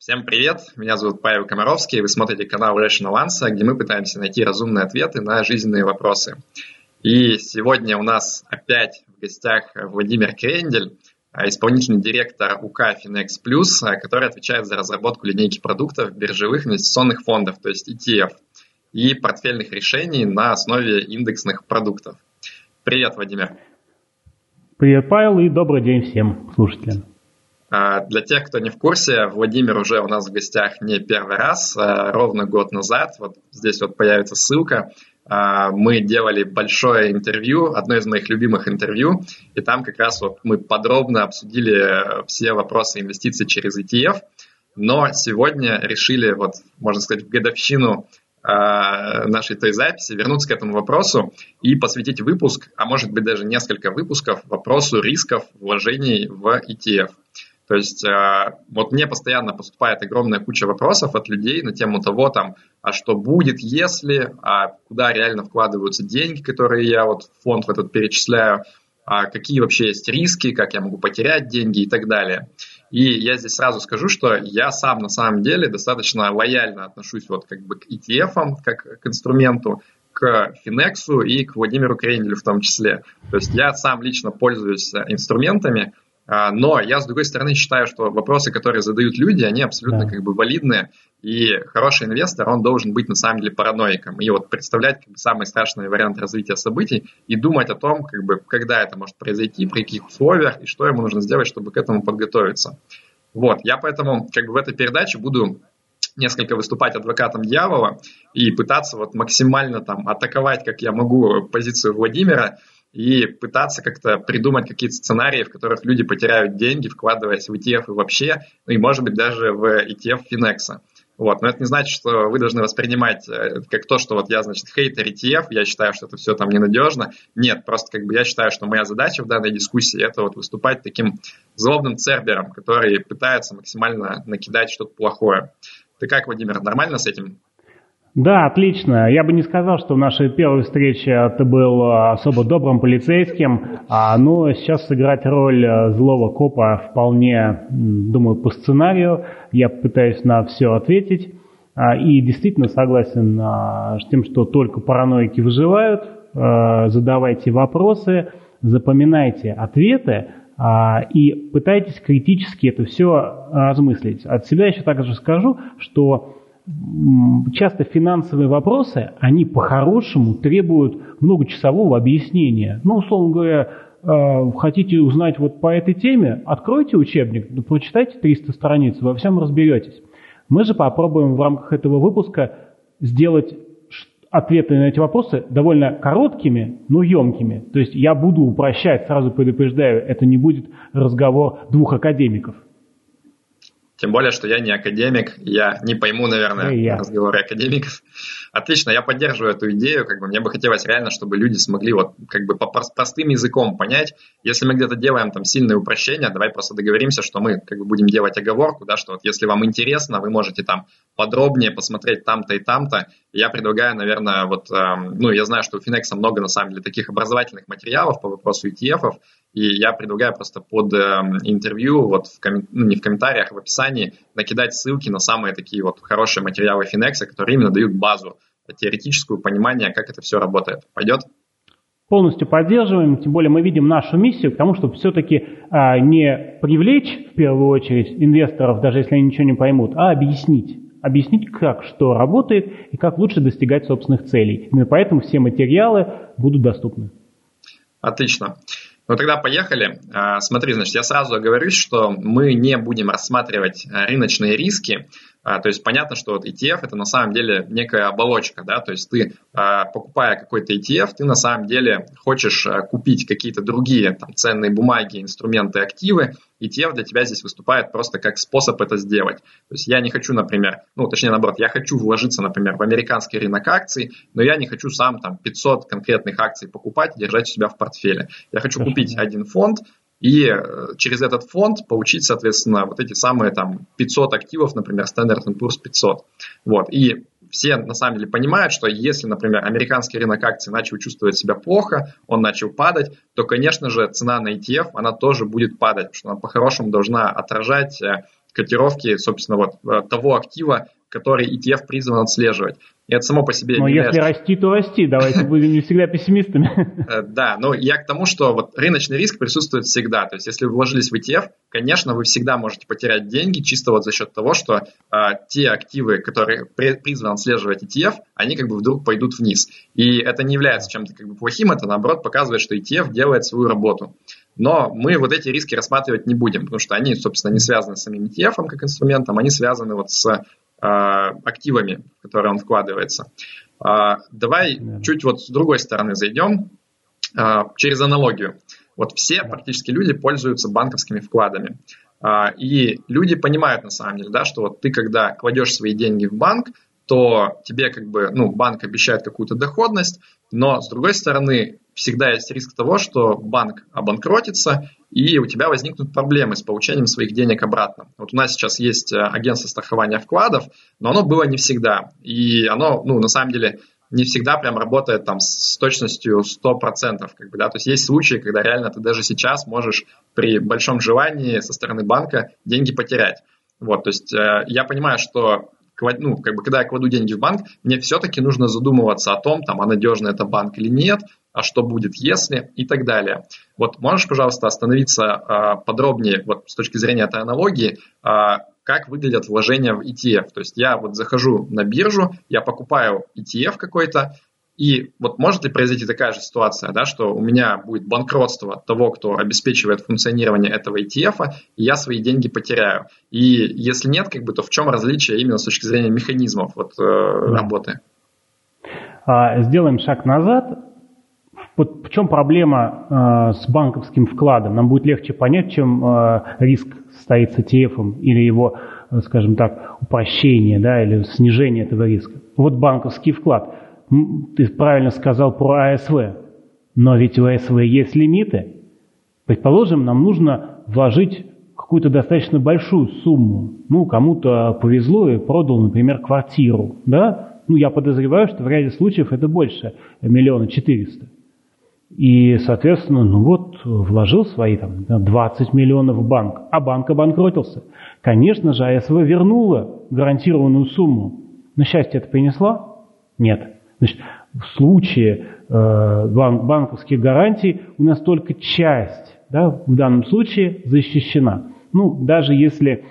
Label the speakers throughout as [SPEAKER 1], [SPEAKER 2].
[SPEAKER 1] Всем привет, меня зовут Павел Комаровский, вы смотрите канал Rational Answer, где мы пытаемся найти разумные ответы на жизненные вопросы. И сегодня у нас опять в гостях Владимир Крендель, исполнительный директор УК Finex Plus, который отвечает за разработку линейки продуктов биржевых инвестиционных фондов, то есть ETF, и портфельных решений на основе индексных продуктов. Привет, Владимир.
[SPEAKER 2] Привет, Павел, и добрый день всем слушателям.
[SPEAKER 1] А, для тех, кто не в курсе, Владимир уже у нас в гостях не первый раз, а ровно год назад. Вот здесь вот появится ссылка. А, мы делали большое интервью, одно из моих любимых интервью, и там как раз вот мы подробно обсудили все вопросы инвестиций через ETF. Но сегодня решили, вот, можно сказать, в годовщину нашей той записи, вернуться к этому вопросу и посвятить выпуск, а может быть даже несколько выпусков вопросу рисков вложений в ETF. То есть э, вот мне постоянно поступает огромная куча вопросов от людей на тему того, там, а что будет, если, а куда реально вкладываются деньги, которые я вот в фонд в этот перечисляю, а какие вообще есть риски, как я могу потерять деньги и так далее. И я здесь сразу скажу, что я сам на самом деле достаточно лояльно отношусь вот как бы к ETF, как к инструменту, к Финексу и к Владимиру Кренделю в том числе. То есть я сам лично пользуюсь инструментами, а, но я, с другой стороны, считаю, что вопросы, которые задают люди, они абсолютно да. как бы валидные, и хороший инвестор, он должен быть на самом деле параноиком, и вот представлять как бы, самый страшный вариант развития событий и думать о том, как бы, когда это может произойти, при каких условиях, и что ему нужно сделать, чтобы к этому подготовиться. Вот, я поэтому как бы в этой передаче буду несколько выступать адвокатом дьявола и пытаться вот максимально там атаковать, как я могу, позицию Владимира, и пытаться как-то придумать какие-то сценарии, в которых люди потеряют деньги, вкладываясь в ETF и вообще, ну и может быть даже в ETF Finex. Вот. Но это не значит, что вы должны воспринимать э, как то, что вот я, значит, хейтер ETF, я считаю, что это все там ненадежно. Нет, просто как бы я считаю, что моя задача в данной дискуссии это вот выступать таким злобным цербером, который пытается максимально накидать что-то плохое. Ты как, Владимир, нормально с этим?
[SPEAKER 2] Да, отлично. Я бы не сказал, что в нашей первой встрече ты был а, особо добрым полицейским, а, но сейчас сыграть роль а, злого копа вполне, думаю, по сценарию. Я пытаюсь на все ответить. И действительно согласен с тем, что только параноики выживают. Задавайте вопросы, запоминайте ответы и пытайтесь критически это все размыслить. От себя еще также скажу, что часто финансовые вопросы, они по-хорошему требуют многочасового объяснения. Ну, условно говоря, э, хотите узнать вот по этой теме, откройте учебник, прочитайте 300 страниц, во всем разберетесь. Мы же попробуем в рамках этого выпуска сделать ответы на эти вопросы довольно короткими, но емкими. То есть я буду упрощать, сразу предупреждаю, это не будет разговор двух академиков.
[SPEAKER 1] Тем более, что я не академик, я не пойму, наверное, я. разговоры академиков. Отлично, я поддерживаю эту идею, как бы мне бы хотелось реально, чтобы люди смогли вот как бы по простым языком понять, если мы где-то делаем там сильные упрощения, давай просто договоримся, что мы как бы будем делать оговорку, да, что вот если вам интересно, вы можете там подробнее посмотреть там-то и там-то. Я предлагаю, наверное, вот, э, ну, я знаю, что у Finex много на самом деле таких образовательных материалов по вопросу ETF, и я предлагаю просто под э, интервью, вот в коммен... ну, не в комментариях, а в описании накидать ссылки на самые такие вот хорошие материалы Finex, которые именно дают базу теоретическую понимание, как это все работает. Пойдет?
[SPEAKER 2] Полностью поддерживаем, тем более мы видим нашу миссию к тому, чтобы все-таки а, не привлечь в первую очередь инвесторов, даже если они ничего не поймут, а объяснить. Объяснить, как что работает и как лучше достигать собственных целей. Именно поэтому все материалы будут доступны.
[SPEAKER 1] Отлично. Ну тогда поехали. А, смотри, значит, я сразу оговорюсь, что мы не будем рассматривать а, рыночные риски, то есть понятно, что вот ETF это на самом деле некая оболочка, да, то есть ты, а, покупая какой-то ETF, ты на самом деле хочешь а, купить какие-то другие там, ценные бумаги, инструменты, активы, ETF для тебя здесь выступает просто как способ это сделать. То есть я не хочу, например, ну точнее наоборот, я хочу вложиться, например, в американский рынок акций, но я не хочу сам там 500 конкретных акций покупать и держать у себя в портфеле. Я хочу купить один фонд, и э, через этот фонд получить, соответственно, вот эти самые там 500 активов, например, Standard Poor's 500. Вот. И все на самом деле понимают, что если, например, американский рынок акций начал чувствовать себя плохо, он начал падать, то, конечно же, цена на ETF, она тоже будет падать, потому что она по-хорошему должна отражать э, котировки, собственно, вот того актива, который ETF призван отслеживать. И это само по себе...
[SPEAKER 2] Но если является... расти, то расти. Давайте будем не всегда пессимистами.
[SPEAKER 1] Э, да, но я к тому, что вот рыночный риск присутствует всегда. То есть если вы вложились в ETF, конечно, вы всегда можете потерять деньги чисто вот за счет того, что а, те активы, которые призваны отслеживать ETF, они как бы вдруг пойдут вниз. И это не является чем-то как бы плохим, это наоборот показывает, что ETF делает свою работу. Но мы вот эти риски рассматривать не будем, потому что они, собственно, не связаны с самим ETF как инструментом, они связаны вот с активами, в которые он вкладывается. А, давай yeah. чуть вот с другой стороны зайдем, а, через аналогию. Вот все практически люди пользуются банковскими вкладами. И люди понимают на самом деле, да, что вот ты когда кладешь свои деньги в банк, то тебе как бы, ну, банк обещает какую-то доходность, но с другой стороны, всегда есть риск того, что банк обанкротится, и у тебя возникнут проблемы с получением своих денег обратно. Вот у нас сейчас есть э, агентство страхования вкладов, но оно было не всегда. И оно, ну, на самом деле, не всегда прям работает там с точностью 100%. Как бы, да? То есть есть случаи, когда реально ты даже сейчас можешь при большом желании со стороны банка деньги потерять. Вот, то есть э, я понимаю, что ну, как бы, когда я кладу деньги в банк, мне все-таки нужно задумываться о том, там, а надежный это банк или нет, а что будет если и так далее. Вот можешь, пожалуйста, остановиться а, подробнее вот с точки зрения этой аналогии, а, как выглядят вложения в ETF. То есть я вот захожу на биржу, я покупаю ETF какой-то, и вот может ли произойти такая же ситуация, да, что у меня будет банкротство того, кто обеспечивает функционирование этого ETF, и я свои деньги потеряю. И если нет, как бы, то в чем различие именно с точки зрения механизмов вот, э, работы?
[SPEAKER 2] А, сделаем шаг назад. Вот в чем проблема э, с банковским вкладом? Нам будет легче понять, чем э, риск стоит с ETF или его, э, скажем так, упрощение да, или снижение этого риска. Вот банковский вклад. Ты правильно сказал про АСВ, но ведь у АСВ есть лимиты. Предположим, нам нужно вложить какую-то достаточно большую сумму. Ну, кому-то повезло и продал, например, квартиру, да? Ну, я подозреваю, что в ряде случаев это больше миллиона четыреста. И, соответственно, ну вот, вложил свои там, 20 миллионов в банк, а банк обанкротился. Конечно же, АСВ вернула гарантированную сумму. Но счастье это принесла? Нет. Значит, в случае э, банк, банковских гарантий у нас только часть, да, в данном случае защищена. Ну, даже если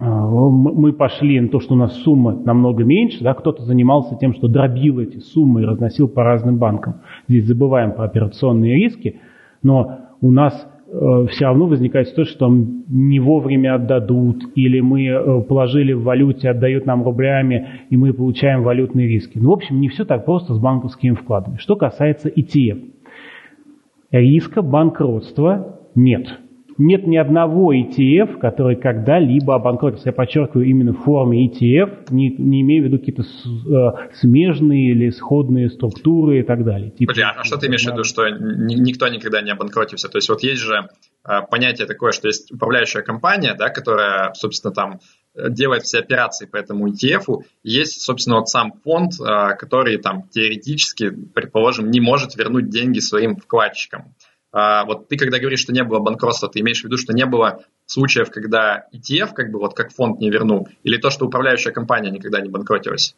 [SPEAKER 2] мы пошли на то, что у нас сумма намного меньше, да, кто-то занимался тем, что дробил эти суммы и разносил по разным банкам. Здесь забываем про операционные риски, но у нас э, все равно возникает ситуация, что не вовремя отдадут, или мы э, положили в валюте, отдают нам рублями, и мы получаем валютные риски. Ну, в общем, не все так просто с банковскими вкладами. Что касается ETF. Риска банкротства нет нет ни одного ETF, который когда-либо обанкротился. Я подчеркиваю именно в форме ETF, не, не имея в виду какие-то э, смежные или сходные структуры и так далее.
[SPEAKER 1] Типа, Подожди, а что ты имеешь в виду, что никто никогда не обанкротился? То есть вот есть же э, понятие такое, что есть управляющая компания, да, которая, собственно, там э, делает все операции по этому ETF, есть, собственно, вот сам фонд, который там теоретически, предположим, не может вернуть деньги своим вкладчикам. А, вот ты когда говоришь, что не было банкротства, ты имеешь в виду, что не было случаев, когда ETF, как бы вот как фонд не вернул, или то, что управляющая компания никогда не банкротилась?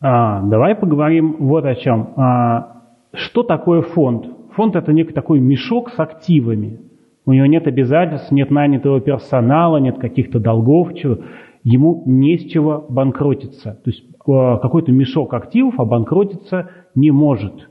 [SPEAKER 2] А, давай поговорим вот о чем. А, что такое фонд? Фонд это некий такой мешок с активами. У него нет обязательств, нет нанятого персонала, нет каких-то долгов, чего. Ему не с чего банкротиться. То есть а, какой-то мешок активов обанкротиться не может.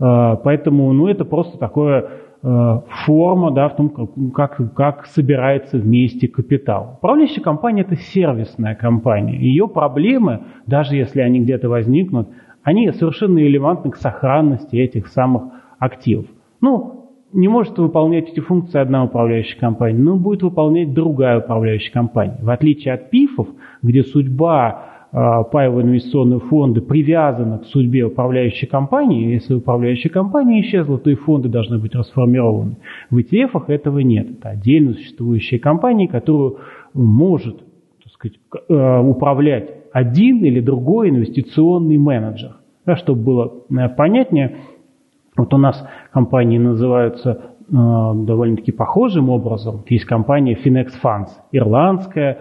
[SPEAKER 2] А, поэтому ну, это просто такое а, форма да, в том, как, как собирается вместе капитал. Управляющая компания – это сервисная компания. Ее проблемы, даже если они где-то возникнут, они совершенно релевантны к сохранности этих самых активов. Ну, не может выполнять эти функции одна управляющая компания, но будет выполнять другая управляющая компания. В отличие от ПИФов, где судьба паевые инвестиционные фонды привязаны к судьбе управляющей компании. Если управляющая компания исчезла, то и фонды должны быть расформированы. В ETF этого нет. Это отдельно существующая компания, которую может так сказать, э, управлять один или другой инвестиционный менеджер. Да, чтобы было э, понятнее, вот у нас компании называются довольно-таки похожим образом. Есть компания Finex Funds, ирландская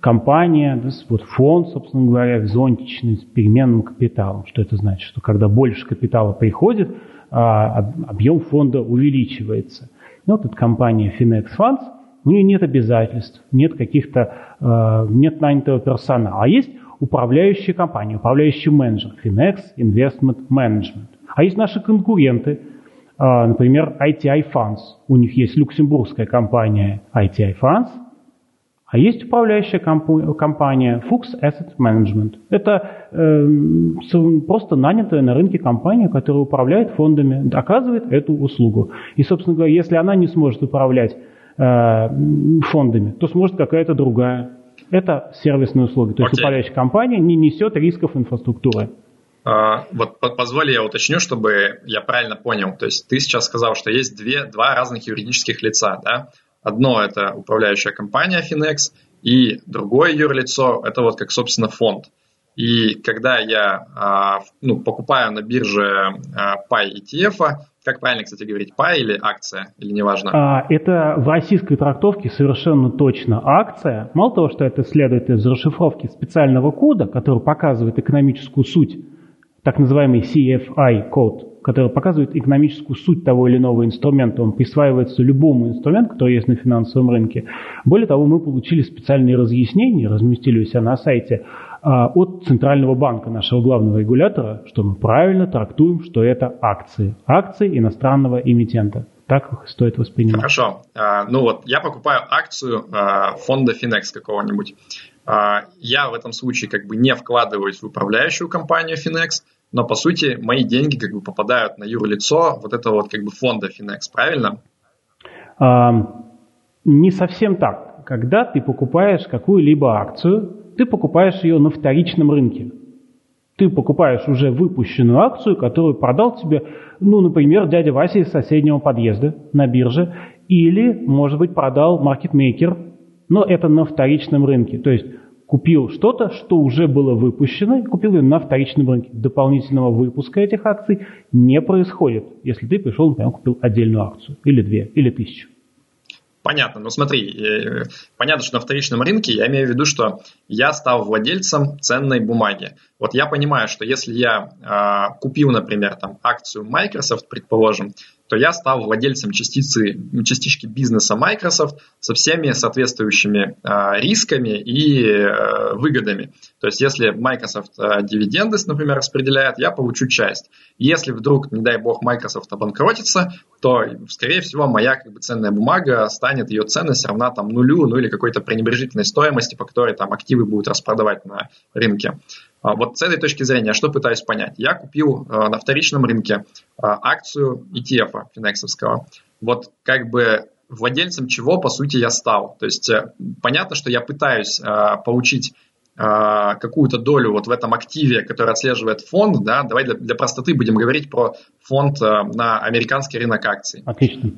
[SPEAKER 2] компания, вот фонд, собственно говоря, зонтичный с переменным капиталом. Что это значит? Что когда больше капитала приходит, объем фонда увеличивается. Ну, вот эта компания Finex Funds, у нее нет обязательств, нет каких-то, нет нанятого персонала. А есть управляющая компания, управляющий менеджер, Finex Investment Management. А есть наши конкуренты, а, например, ITI Funds. У них есть люксембургская компания ITI Funds, а есть управляющая компания Fuchs Asset Management. Это э, просто нанятая на рынке компания, которая управляет фондами, оказывает эту услугу. И, собственно говоря, если она не сможет управлять э, фондами, то сможет какая-то другая. Это сервисные услуги. То okay. есть управляющая компания не несет рисков инфраструктуры.
[SPEAKER 1] Uh, вот позволь я уточню, чтобы я правильно понял. То есть ты сейчас сказал, что есть две, два разных юридических лица, да? Одно – это управляющая компания Finex, и другое юрлицо – это вот как, собственно, фонд. И когда я а, ну, покупаю на бирже а, PAI ETF, как правильно, кстати, говорить, PAI или акция, или неважно?
[SPEAKER 2] А, это в российской трактовке совершенно точно акция. Мало того, что это следует из расшифровки специального кода, который показывает экономическую суть, так называемый CFI-код, который показывает экономическую суть того или иного инструмента. Он присваивается любому инструменту, который есть на финансовом рынке. Более того, мы получили специальные разъяснения, разместили у себя на сайте, а, от Центрального банка, нашего главного регулятора, что мы правильно трактуем, что это акции. Акции иностранного эмитента. Так их стоит воспринимать.
[SPEAKER 1] Хорошо. А, ну вот, я покупаю акцию а, фонда Finex какого-нибудь. Я в этом случае как бы не вкладываюсь в управляющую компанию Finex, но по сути мои деньги как бы попадают на юрлицо вот этого вот как бы фонда Finex, правильно?
[SPEAKER 2] А, не совсем так. Когда ты покупаешь какую-либо акцию, ты покупаешь ее на вторичном рынке. Ты покупаешь уже выпущенную акцию, которую продал тебе, ну, например, дядя Вася из соседнего подъезда на бирже, или, может быть, продал маркетмейкер, но это на вторичном рынке. То есть купил что-то, что уже было выпущено, купил ее на вторичном рынке. Дополнительного выпуска этих акций не происходит, если ты пришел, например, купил отдельную акцию, или две, или тысячу.
[SPEAKER 1] Понятно, но смотри, э, понятно, что на вторичном рынке я имею в виду, что я стал владельцем ценной бумаги. Вот я понимаю, что если я э, купил, например, там акцию Microsoft, предположим, то я стал владельцем частицы, частички бизнеса Microsoft со всеми соответствующими э, рисками и э, выгодами. То есть, если Microsoft э, дивиденды, например, распределяет, я получу часть. Если вдруг, не дай бог, Microsoft обанкротится, то, скорее всего, моя как бы, ценная бумага станет, ее ценность равна там нулю, ну или какой-то пренебрежительной стоимости, по которой там активы будут распродавать на рынке. А вот с этой точки зрения, что пытаюсь понять? Я купил э, на вторичном рынке э, акцию ETF финексовского. Вот как бы владельцем чего, по сути, я стал. То есть э, понятно, что я пытаюсь получить какую-то долю вот в этом активе, который отслеживает фонд, да, давай для, для простоты будем говорить про фонд на американский рынок акций.
[SPEAKER 2] Отлично.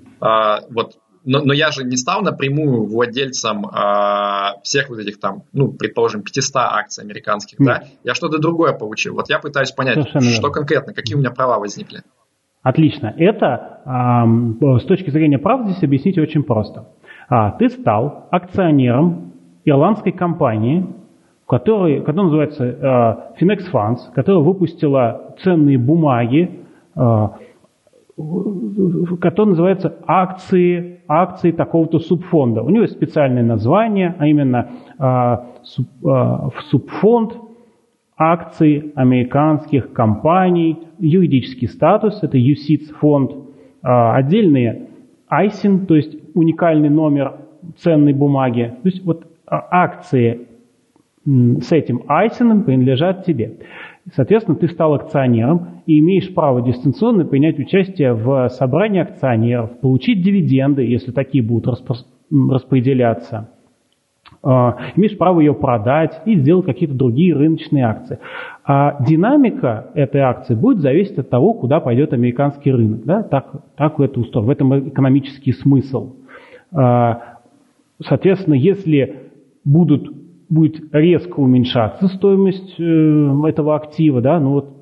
[SPEAKER 1] Вот но, но я же не стал напрямую владельцем э, всех вот этих там, ну, предположим, 500 акций американских, Нет. да, я что-то другое получил. Вот я пытаюсь понять, Совершенно что верно. конкретно, какие у меня права возникли.
[SPEAKER 2] Отлично. Это э, с точки зрения прав здесь объяснить очень просто. А, ты стал акционером ирландской компании, которая, которая называется э, Finex Funds, которая выпустила ценные бумаги, э, который называется акции, акции такого-то субфонда. У него есть специальное название, а именно э, суб, э, субфонд акций американских компаний, юридический статус, это UCITS фонд, э, отдельные ISIN, то есть уникальный номер ценной бумаги. То есть вот акции с этим ISIN принадлежат тебе. Соответственно, ты стал акционером и имеешь право дистанционно принять участие в собрании акционеров, получить дивиденды, если такие будут распределяться. А, имеешь право ее продать и сделать какие-то другие рыночные акции. А динамика этой акции будет зависеть от того, куда пойдет американский рынок. Да? Так, так это устроено. В этом экономический смысл. А, соответственно, если будут будет резко уменьшаться стоимость э, этого актива, да, ну вот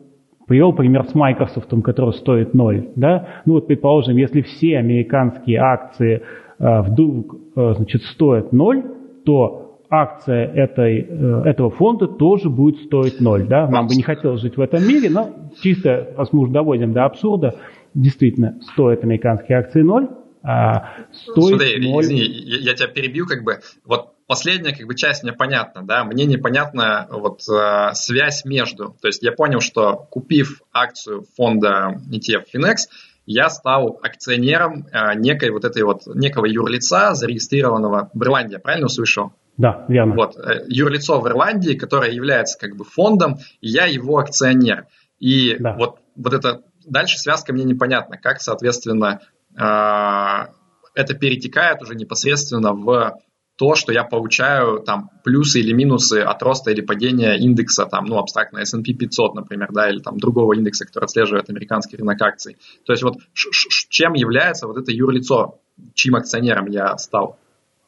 [SPEAKER 2] Привел пример с Microsoft, который стоит ноль. Да? Ну вот, предположим, если все американские акции э, вдруг э, значит, стоят ноль, то акция этой, э, этого фонда тоже будет стоить ноль. Да? Нам бы не хотелось жить в этом мире, но чисто, раз мы уже доводим до абсурда, действительно, стоят американские акции ноль, а стоит
[SPEAKER 1] Смотри,
[SPEAKER 2] 0...
[SPEAKER 1] извини, я, я тебя перебью, как бы, вот последняя как бы часть мне понятна, да, мне непонятна вот э, связь между, то есть я понял, что купив акцию фонда ETF Finex, я стал акционером э, некой вот этой вот, некого юрлица, зарегистрированного в Ирландии, правильно услышал?
[SPEAKER 2] Да, верно.
[SPEAKER 1] Вот, э, юрлицо в Ирландии, которое является как бы фондом, и я его акционер. И да. вот, вот это дальше связка мне непонятна, как, соответственно, э, это перетекает уже непосредственно в то, что я получаю там плюсы или минусы от роста или падения индекса, там, ну, абстрактно S&P 500, например, да, или там другого индекса, который отслеживает американский рынок акций. То есть вот чем является вот это юрлицо, чьим акционером я стал?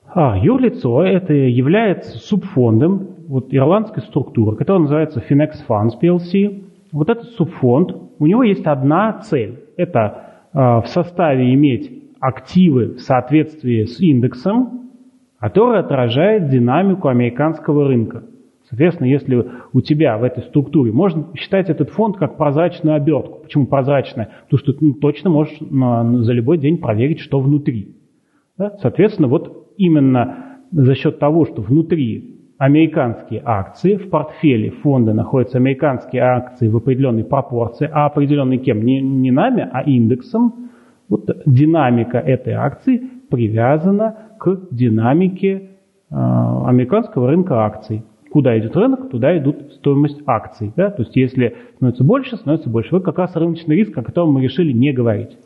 [SPEAKER 2] А, юрлицо это является субфондом вот ирландской структуры, которая называется Finex Funds PLC. Вот этот субфонд, у него есть одна цель. Это э, в составе иметь активы в соответствии с индексом, который отражает динамику американского рынка. Соответственно, если у тебя в этой структуре, можно считать этот фонд как прозрачную обертку. Почему прозрачная? Потому что ты ну, точно можешь на, за любой день проверить, что внутри. Да? Соответственно, вот именно за счет того, что внутри американские акции, в портфеле фонда находятся американские акции в определенной пропорции, а определенной кем? Не, не нами, а индексом. Вот динамика этой акции привязана к динамике а, американского рынка акций. Куда идет рынок, туда идут стоимость акций. Да? То есть если становится больше, становится больше. Вот как раз рыночный риск, о котором мы решили не говорить.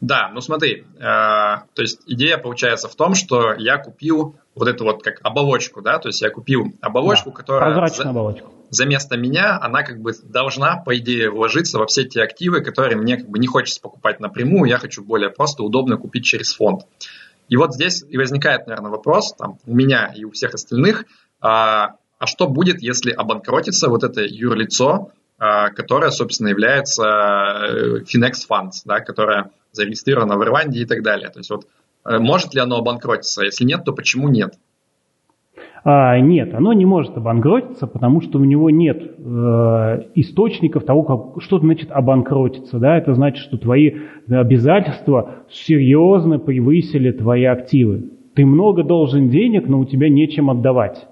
[SPEAKER 1] Да, ну смотри, э, то есть идея получается в том, что я купил вот эту вот как оболочку, да, то есть я купил оболочку, да, которая за, оболочку. за место меня, она как бы должна, по идее, вложиться во все те активы, которые мне как бы не хочется покупать напрямую, я хочу более просто, удобно купить через фонд. И вот здесь и возникает, наверное, вопрос там, у меня и у всех остальных, а, а что будет, если обанкротится вот это юрлицо, а, которое, собственно, является э, Finex Funds, да, которое зарегистрировано в Ирландии и так далее. То есть вот э, может ли оно обанкротиться? Если нет, то почему нет?
[SPEAKER 2] А, нет, оно не может обанкротиться, потому что у него нет э, источников того, как, что значит обанкротиться. Да? Это значит, что твои обязательства серьезно превысили твои активы. Ты много должен денег, но у тебя нечем отдавать.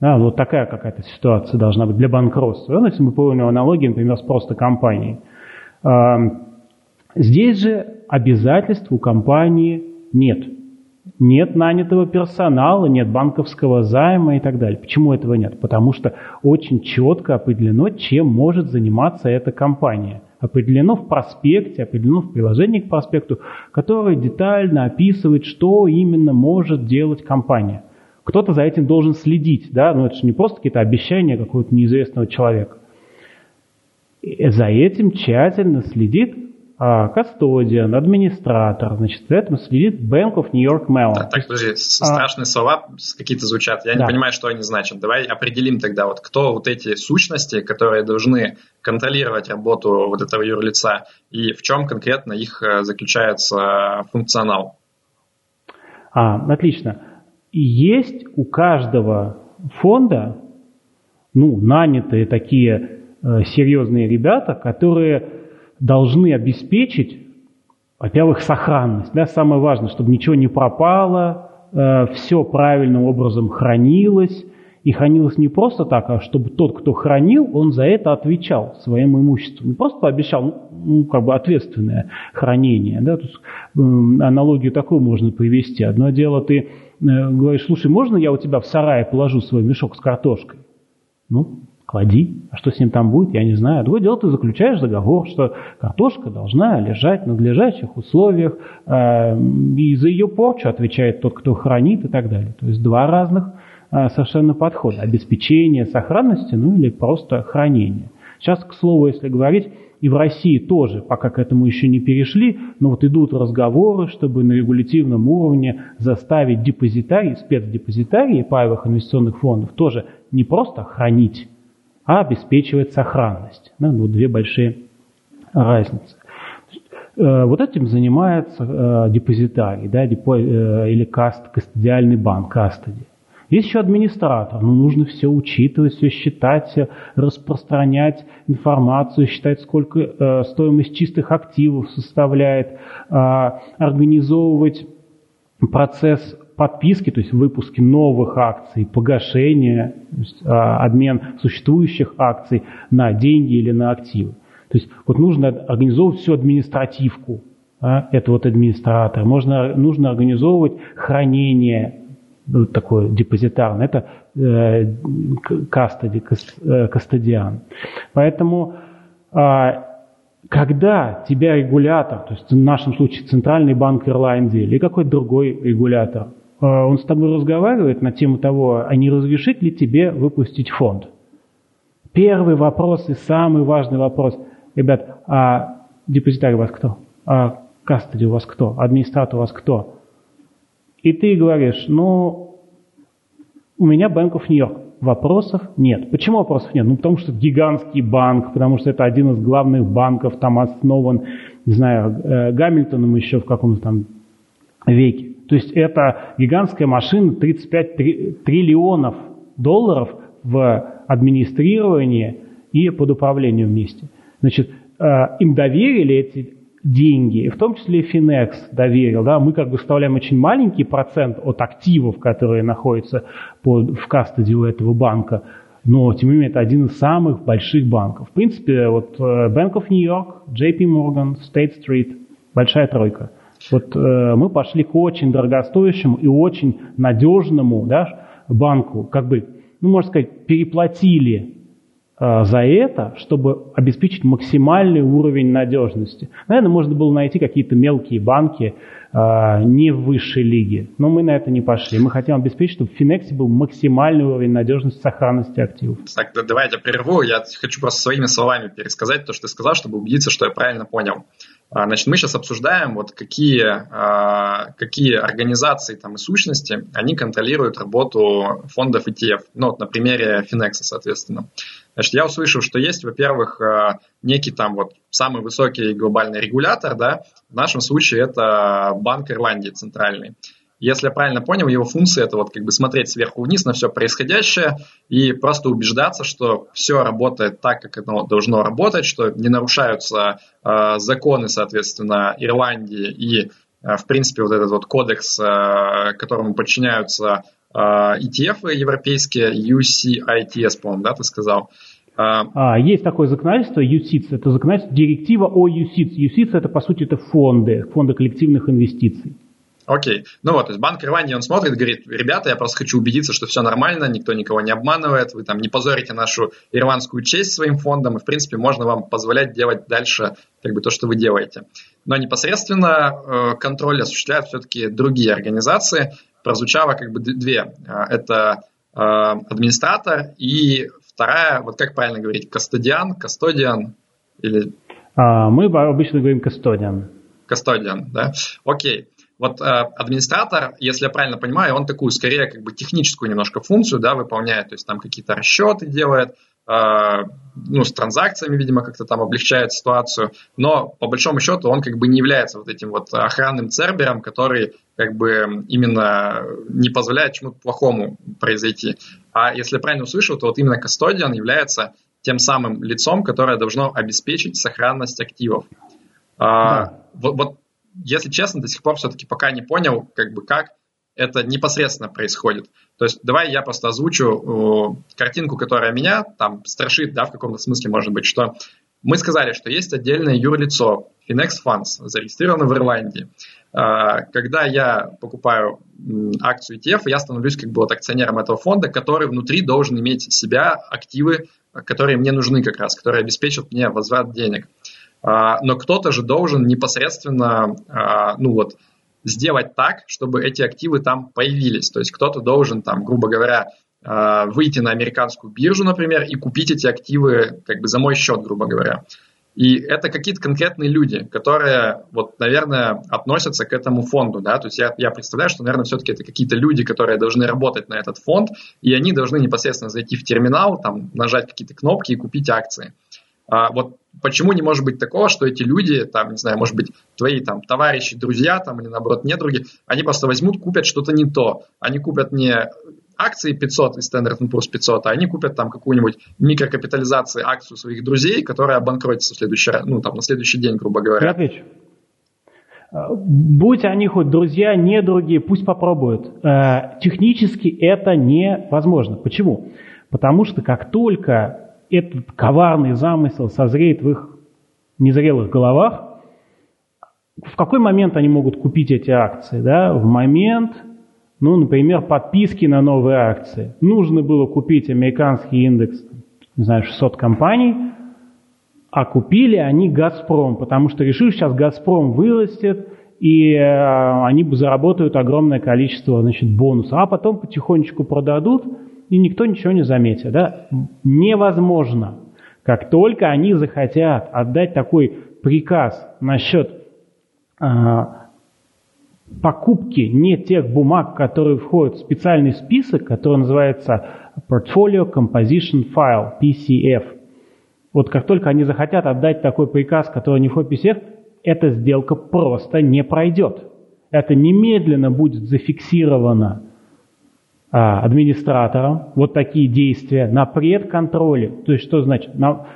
[SPEAKER 2] Да, вот такая какая-то ситуация должна быть для банкротства. Да, если мы помним аналогию, например, с просто компанией. Э, здесь же обязательств у компании нет. Нет нанятого персонала, нет банковского займа и так далее. Почему этого нет? Потому что очень четко определено, чем может заниматься эта компания. Определено в проспекте, определено в приложении к проспекту, которое детально описывает, что именно может делать компания. Кто-то за этим должен следить, да, но это же не просто какие-то обещания какого-то неизвестного человека. И за этим тщательно следит кастодиан, администратор, значит, за этим следит Bank of New York Mellon.
[SPEAKER 1] Да, так, подожди, страшные а, слова какие-то звучат, я да. не понимаю, что они значат. Давай определим тогда, вот кто вот эти сущности, которые должны контролировать работу вот этого юрлица, и в чем конкретно их э, заключается функционал.
[SPEAKER 2] А, отлично. есть у каждого фонда, ну, нанятые такие э, серьезные ребята, которые должны обеспечить, во-первых, сохранность. Да, самое важное, чтобы ничего не пропало, э, все правильным образом хранилось. И хранилось не просто так, а чтобы тот, кто хранил, он за это отвечал своим имуществом. Не просто пообещал, ну, как бы ответственное хранение. Да? Тут, э, аналогию такую можно привести. Одно дело, ты э, говоришь, слушай, можно я у тебя в сарае положу свой мешок с картошкой? Ну, клади. А что с ним там будет, я не знаю. Другое дело, ты заключаешь договор, что картошка должна лежать в надлежащих условиях, э, и за ее порчу отвечает тот, кто хранит и так далее. То есть два разных э, совершенно подхода. Обеспечение сохранности, ну или просто хранение. Сейчас, к слову, если говорить, и в России тоже, пока к этому еще не перешли, но вот идут разговоры, чтобы на регулятивном уровне заставить депозитарии, спецдепозитарии паевых инвестиционных фондов тоже не просто хранить а обеспечивает сохранность. Да, ну, две большие разницы. Э, вот этим занимается э, депозитарий да, депо, э, или каст, кастодиальный банк, кастоди. Есть еще администратор, но нужно все учитывать, все считать, распространять информацию, считать, сколько э, стоимость чистых активов составляет, э, организовывать процесс подписки, то есть выпуски новых акций, погашения, есть, э, обмен существующих акций на деньги или на активы. То есть вот нужно организовывать всю административку, а, это вот администратор. Можно, нужно организовывать хранение ну, такое депозитарное, это э, кастоди, э, кастодиан. Поэтому э, когда тебя регулятор, то есть в нашем случае Центральный банк Ирландии или какой-то другой регулятор, э, он с тобой разговаривает на тему того, а не разрешит ли тебе выпустить фонд. Первый вопрос и самый важный вопрос – ребят, а депозитарий у вас кто? А кастоди у вас кто? Администратор у вас кто? И ты говоришь, ну, у меня Bank of New York. Вопросов нет. Почему вопросов нет? Ну, потому что гигантский банк, потому что это один из главных банков, там основан, не знаю, э, Гамильтоном еще в каком-то там веке. То есть это гигантская машина, 35 триллионов долларов в администрировании и под управлением вместе – Значит, э, им доверили эти деньги, в том числе и Finex доверил. Да? Мы как бы вставляем очень маленький процент от активов, которые находятся под, в кастоде у этого банка, но тем не менее это один из самых больших банков. В принципе, вот э, Bank of New York, JP Morgan, State Street, большая тройка. Вот э, мы пошли к очень дорогостоящему и очень надежному да, банку, как бы, ну, можно сказать, переплатили Э, за это, чтобы обеспечить максимальный уровень надежности. Наверное, можно было найти какие-то мелкие банки э, не в высшей лиге, но мы на это не пошли. Мы хотим обеспечить, чтобы в Финексе был максимальный уровень надежности сохранности активов.
[SPEAKER 1] Так, давайте прерву. Я хочу просто своими словами пересказать то, что ты сказал, чтобы убедиться, что я правильно понял. А, значит, мы сейчас обсуждаем, вот какие, а, какие организации там, и сущности, они контролируют работу фондов ETF. Ну, вот на примере Финекса, соответственно. Значит, я услышал, что есть, во-первых, а, некий там вот самый высокий глобальный регулятор, да, в нашем случае это Банк Ирландии центральный. Если я правильно понял, его функция это вот как бы смотреть сверху вниз на все происходящее и просто убеждаться, что все работает так, как оно должно работать, что не нарушаются э, законы, соответственно, Ирландии и, э, в принципе, вот этот вот кодекс, э, которому подчиняются э, ETF европейские, UCITS, по-моему, да, ты сказал.
[SPEAKER 2] А, есть такое законодательство, UCITS, это законодательство, директива о UCITS. UCITS это, по сути, это фонды, фонды коллективных инвестиций.
[SPEAKER 1] Окей. Ну вот, то есть Банк Ирландии, он смотрит, говорит, ребята, я просто хочу убедиться, что все нормально, никто никого не обманывает, вы там не позорите нашу ирландскую честь своим фондом, и, в принципе, можно вам позволять делать дальше как бы то, что вы делаете. Но непосредственно э, контроль осуществляют все-таки другие организации. Прозвучало как бы две. Э, это э, администратор и вторая, вот как правильно говорить, кастодиан, кастодиан или...
[SPEAKER 2] А, мы обычно говорим кастодиан.
[SPEAKER 1] Кастодиан, да? Окей. Вот э, администратор, если я правильно понимаю, он такую скорее как бы техническую немножко функцию да, выполняет, то есть там какие-то расчеты делает, э, ну, с транзакциями, видимо, как-то там облегчает ситуацию, но по большому счету он как бы не является вот этим вот охранным цербером, который как бы именно не позволяет чему-то плохому произойти. А если я правильно услышал, то вот именно кастодиан является тем самым лицом, которое должно обеспечить сохранность активов. А, да. вот, вот если честно, до сих пор все-таки пока не понял, как бы как это непосредственно происходит. То есть давай я просто озвучу э, картинку, которая меня там страшит, да, в каком-то смысле может быть, что мы сказали, что есть отдельное юрлицо, Finex Funds, зарегистрировано в Ирландии. Э, когда я покупаю акцию ETF, я становлюсь как бы вот акционером этого фонда, который внутри должен иметь себя активы, которые мне нужны как раз, которые обеспечат мне возврат денег. А, но кто-то же должен непосредственно, а, ну вот, сделать так, чтобы эти активы там появились. То есть кто-то должен там, грубо говоря, а, выйти на американскую биржу, например, и купить эти активы как бы за мой счет, грубо говоря. И это какие-то конкретные люди, которые, вот, наверное, относятся к этому фонду, да, то есть я, я представляю, что, наверное, все-таки это какие-то люди, которые должны работать на этот фонд, и они должны непосредственно зайти в терминал, там, нажать какие-то кнопки и купить акции. А вот почему не может быть такого, что эти люди, там, не знаю, может быть, твои там товарищи, друзья, там, или наоборот, недруги, они просто возьмут, купят что-то не то. Они купят не акции 500 из Standard Poor's 500, а они купят там какую-нибудь микрокапитализацию акцию своих друзей, которая обанкротится в следующий, ну, там, на следующий день, грубо говоря.
[SPEAKER 2] Я. Будь они хоть друзья, недруги, пусть попробуют. Э, технически это невозможно. Почему? Потому что как только этот коварный замысел созреет в их незрелых головах, в какой момент они могут купить эти акции? Да? В момент, ну, например, подписки на новые акции. Нужно было купить американский индекс, не знаю, 600 компаний, а купили они «Газпром», потому что решили, сейчас «Газпром» вырастет, и э, они заработают огромное количество значит, бонусов, а потом потихонечку продадут, и никто ничего не заметит. Да? Невозможно. Как только они захотят отдать такой приказ насчет э, покупки не тех бумаг, которые входят в специальный список, который называется Portfolio Composition File, PCF. Вот как только они захотят отдать такой приказ, который не входит в PCF, эта сделка просто не пройдет. Это немедленно будет зафиксировано администратором, вот такие действия на предконтроле. То есть что значит? На,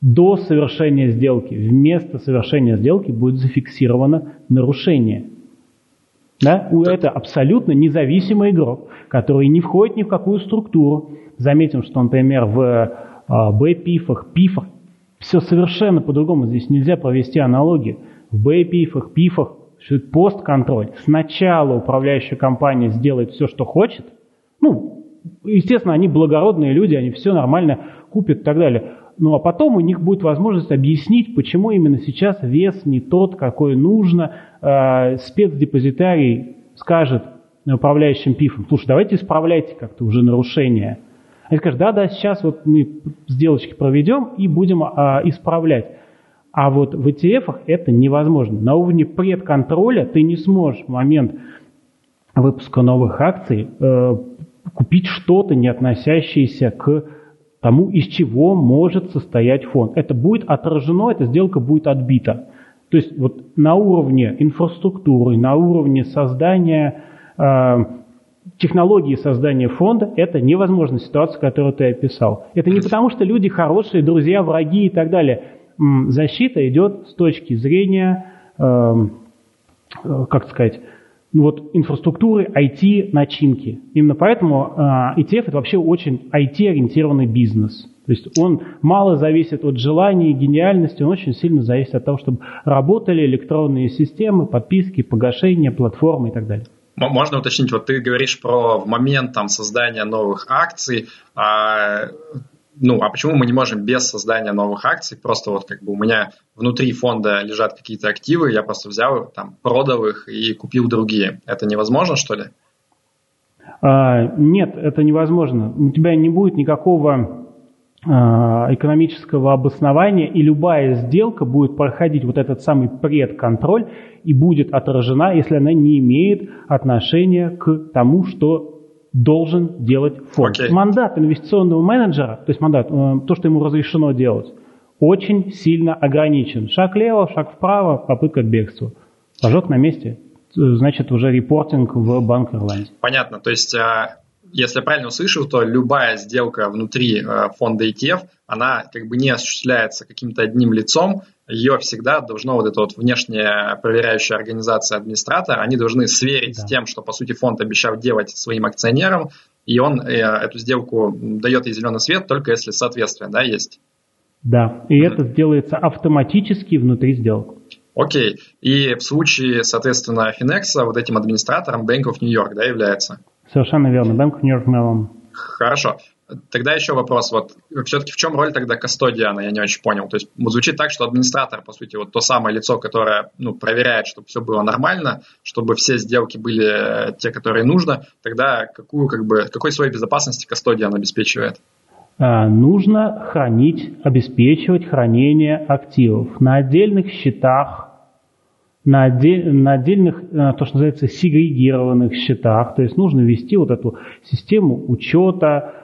[SPEAKER 2] до совершения сделки, вместо совершения сделки будет зафиксировано нарушение. Да? Это абсолютно независимый игрок, который не входит ни в какую структуру. Заметим, что, например, в а, Б-пифах, пифах, все совершенно по-другому. Здесь нельзя провести аналогию. В Б-пифах, пифах, постконтроль. Сначала управляющая компания сделает все, что хочет. Ну, естественно, они благородные люди, они все нормально купят и так далее. Ну а потом у них будет возможность объяснить, почему именно сейчас вес не тот, какой нужно. Э, спецдепозитарий скажет управляющим ПИФом, слушай, давайте исправляйте как-то уже нарушение. Они скажут, да-да, сейчас вот мы сделочки проведем и будем а, исправлять. А вот в ETF это невозможно. На уровне предконтроля ты не сможешь в момент выпуска новых акций э, купить что-то, не относящееся к тому, из чего может состоять фонд. Это будет отражено, эта сделка будет отбита. То есть вот на уровне инфраструктуры, на уровне создания э, технологии создания фонда это невозможная ситуация, которую ты описал. Это не потому, что люди хорошие, друзья, враги и так далее. Защита идет с точки зрения, эм, э, как сказать, ну вот инфраструктуры, IT-начинки. Именно поэтому э, это вообще очень IT-ориентированный бизнес. То есть он мало зависит от желания и гениальности, он очень сильно зависит от того, чтобы работали электронные системы, подписки, погашения, платформы и так далее.
[SPEAKER 1] Можно уточнить, вот ты говоришь про в момент там, создания новых акций, а, ну, а почему мы не можем без создания новых акций, просто вот как бы у меня внутри фонда лежат какие-то активы, я просто взял, там, продал их и купил другие. Это невозможно, что ли?
[SPEAKER 2] А, нет, это невозможно. У тебя не будет никакого а, экономического обоснования, и любая сделка будет проходить вот этот самый предконтроль и будет отражена, если она не имеет отношения к тому, что должен делать фонд. Okay. Мандат инвестиционного менеджера, то есть мандат, э, то, что ему разрешено делать, очень сильно ограничен. Шаг влево, шаг вправо, попытка к бегству. Пожог на месте, э, значит уже репортинг в Банк Ирландии.
[SPEAKER 1] Понятно, то есть а, если я правильно услышал, то любая сделка внутри э, фонда ETF, она как бы не осуществляется каким-то одним лицом, ее всегда должно вот эта вот внешняя проверяющая организация администратора, они должны сверить да. с тем, что по сути фонд обещал делать своим акционерам, и он э, эту сделку дает ей зеленый свет только если соответствие да, есть.
[SPEAKER 2] Да, и mm-hmm. это сделается автоматически внутри сделок.
[SPEAKER 1] Окей, и в случае, соответственно, Finex вот этим администратором Bank of New York да, является?
[SPEAKER 2] Совершенно верно. Bank of New York Mellon.
[SPEAKER 1] Хорошо. Тогда еще вопрос. Вот все-таки в чем роль тогда кастодиана, я не очень понял. То есть вот звучит так, что администратор, по сути, вот то самое лицо, которое ну, проверяет, чтобы все было нормально, чтобы все сделки были те, которые нужно. Тогда какую, как бы, какой своей безопасности кастодиан обеспечивает?
[SPEAKER 2] А, нужно хранить, обеспечивать хранение активов на отдельных счетах, на, отдель, на отдельных, э, то, что называется, сегрегированных счетах. То есть нужно ввести вот эту систему учета, э,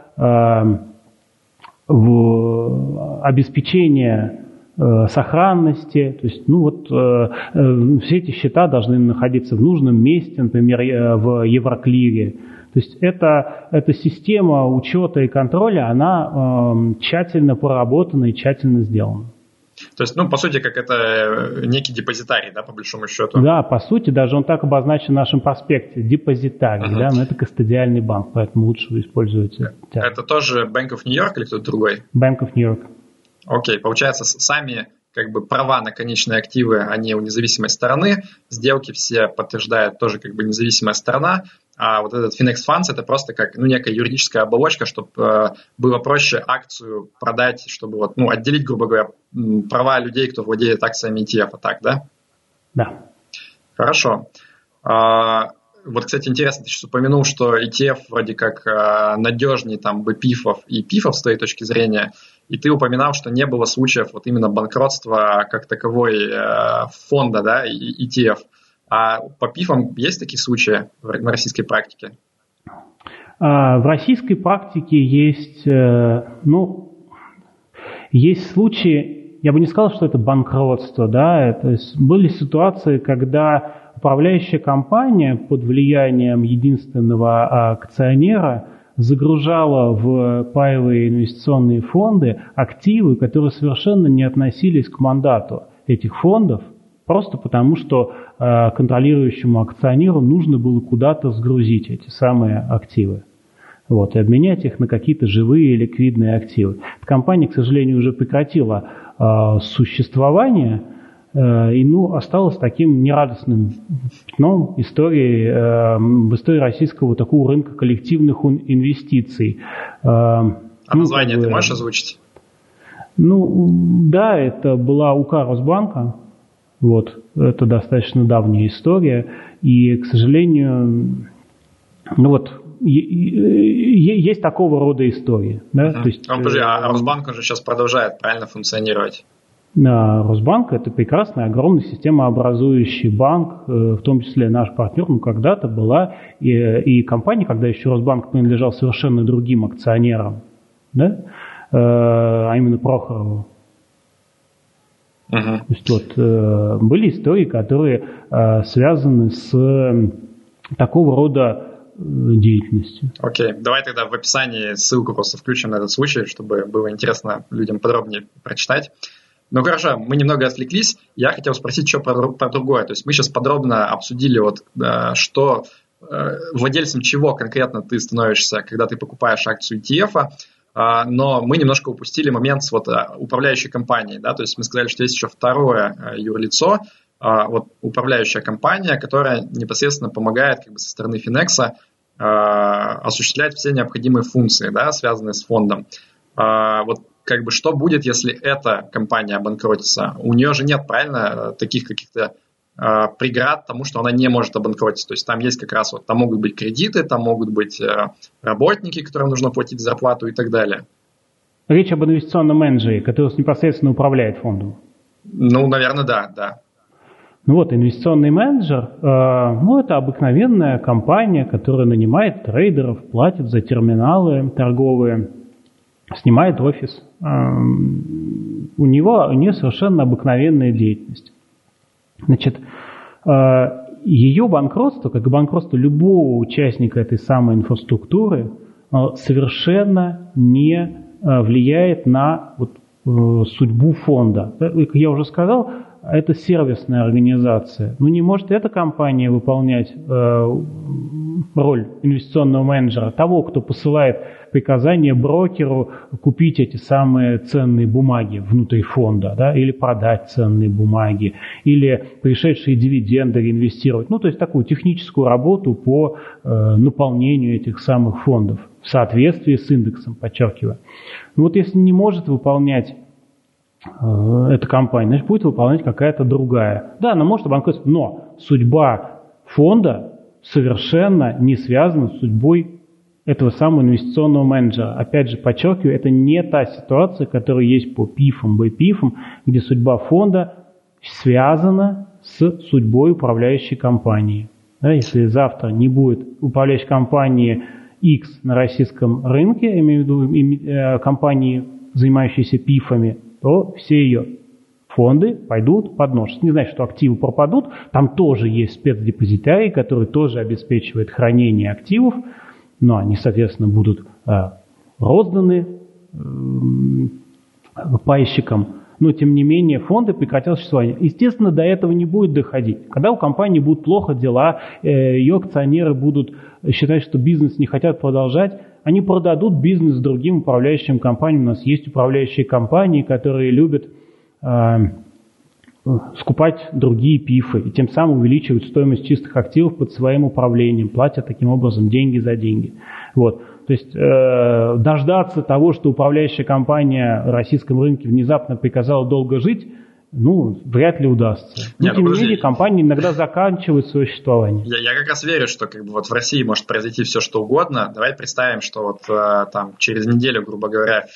[SPEAKER 2] в обеспечения э, сохранности. То есть, ну вот э, э, все эти счета должны находиться в нужном месте, например, э, в Евроклире. То есть это, эта система учета и контроля, она э, тщательно проработана и тщательно сделана.
[SPEAKER 1] То есть, ну, по сути, как это э, некий депозитарий, да, по большому счету.
[SPEAKER 2] Да, по сути, даже он так обозначен в нашем проспекте, депозитарий, uh-huh. да, но это кастодиальный банк, поэтому лучше вы используете.
[SPEAKER 1] Это тоже Bank of New York или кто-то другой?
[SPEAKER 2] Bank of New York.
[SPEAKER 1] Окей, получается, сами как бы права на конечные активы, они у независимой стороны, сделки все подтверждает тоже как бы независимая сторона, а вот этот Finex Funds это просто как ну, некая юридическая оболочка, чтобы э, было проще акцию продать, чтобы вот, ну, отделить, грубо говоря, права людей, кто владеет акциями ETF, так, да?
[SPEAKER 2] Да.
[SPEAKER 1] Хорошо. А, вот, кстати, интересно, ты сейчас упомянул, что ETF вроде как э, надежнее там БПИФов и ПИФов с твоей точки зрения. И ты упоминал, что не было случаев вот именно банкротства как таковой э, фонда, да, ETF. А по ПИФам есть такие случаи на российской практике?
[SPEAKER 2] А, в российской практике есть, э, ну, есть случаи, я бы не сказал, что это банкротство, да, то есть были ситуации, когда управляющая компания под влиянием единственного а, акционера – загружала в паевые инвестиционные фонды активы, которые совершенно не относились к мандату этих фондов, просто потому что э, контролирующему акционеру нужно было куда-то сгрузить эти самые активы. Вот, и обменять их на какие-то живые ликвидные активы. Эта компания, к сожалению, уже прекратила э, существование, Э, и ну, осталось таким нерадостным пятном истории, э, в истории российского такого рынка коллективных инвестиций.
[SPEAKER 1] Э, а ну, название как бы, ты можешь озвучить?
[SPEAKER 2] Ну, да, это была УК Росбанка, вот, это достаточно давняя история, и, к сожалению, ну вот, есть такого рода истории. Да?
[SPEAKER 1] Uh-huh. То есть, а, подожди, а Росбанк уже сейчас продолжает правильно функционировать?
[SPEAKER 2] Росбанк – это прекрасный, огромный системообразующий банк, э, в том числе наш партнер, ну, когда-то была и, и компания, когда еще Росбанк принадлежал совершенно другим акционерам, да? Э, а именно Прохорову. Uh-huh. То есть вот э, были истории, которые связаны с такого рода деятельностью.
[SPEAKER 1] Окей, okay. давай тогда в описании ссылку просто включим на этот случай, чтобы было интересно людям подробнее прочитать. Ну хорошо, мы немного отвлеклись. Я хотел спросить еще про, про другое. То есть мы сейчас подробно обсудили, вот, э, что э, владельцем чего конкретно ты становишься, когда ты покупаешь акцию ETF, э, но мы немножко упустили момент с вот, управляющей компанией. Да? То есть мы сказали, что есть еще второе юрлицо, вот, управляющая компания, которая непосредственно помогает как бы, со стороны Финекса осуществлять все необходимые функции, да, связанные с фондом. Вот как бы что будет, если эта компания обанкротится? У нее же нет, правильно, таких каких-то э, преград тому, что она не может обанкротиться. То есть там есть как раз вот, там могут быть кредиты, там могут быть э, работники, которым нужно платить зарплату и так далее.
[SPEAKER 2] Речь об инвестиционном менеджере, который непосредственно управляет фондом.
[SPEAKER 1] Ну, наверное, да, да.
[SPEAKER 2] Ну вот, инвестиционный менеджер, э, ну, это обыкновенная компания, которая нанимает трейдеров, платит за терминалы торговые, снимает офис. У него, у нее совершенно обыкновенная деятельность. Значит, э, ее банкротство, как и банкротство любого участника этой самой инфраструктуры, э, совершенно не э, влияет на вот, судьбу фонда. Как я уже сказал, это сервисная организация. Ну не может эта компания выполнять роль инвестиционного менеджера, того, кто посылает приказание брокеру купить эти самые ценные бумаги внутри фонда, да, или продать ценные бумаги, или пришедшие дивиденды реинвестировать. Ну, то есть такую техническую работу по э, наполнению этих самых фондов в соответствии с индексом, подчеркиваю. Ну вот если не может выполнять э, эта компания, значит, будет выполнять какая-то другая. Да, она может обанкротиться, но судьба фонда совершенно не связана с судьбой этого самого инвестиционного менеджера. Опять же, подчеркиваю, это не та ситуация, которая есть по ПИФам, БПИФам, где судьба фонда связана с судьбой управляющей компании. Да, если завтра не будет управляющей компании X на российском рынке, имею в виду э, компании, занимающиеся ПИФами, то все ее фонды пойдут под нож. Не значит, что активы пропадут. Там тоже есть спецдепозитарий, который тоже обеспечивает хранение активов, но они, соответственно, будут э, розданы пайщикам но тем не менее фонды прекратят существование. Естественно, до этого не будет доходить. Когда у компании будут плохо дела, э, ее акционеры будут считать, что бизнес не хотят продолжать, они продадут бизнес другим управляющим компаниям. У нас есть управляющие компании, которые любят э, скупать другие пифы и тем самым увеличивают стоимость чистых активов под своим управлением, платят таким образом деньги за деньги. Вот. То есть э, дождаться того, что управляющая компания в российском рынке внезапно приказала долго жить, ну, вряд ли удастся. Но, Нет, тем не менее, компании иногда заканчивают свое существование.
[SPEAKER 1] Я, я как раз верю, что как бы вот в России может произойти все, что угодно. Давай представим, что вот э, там через неделю, грубо говоря,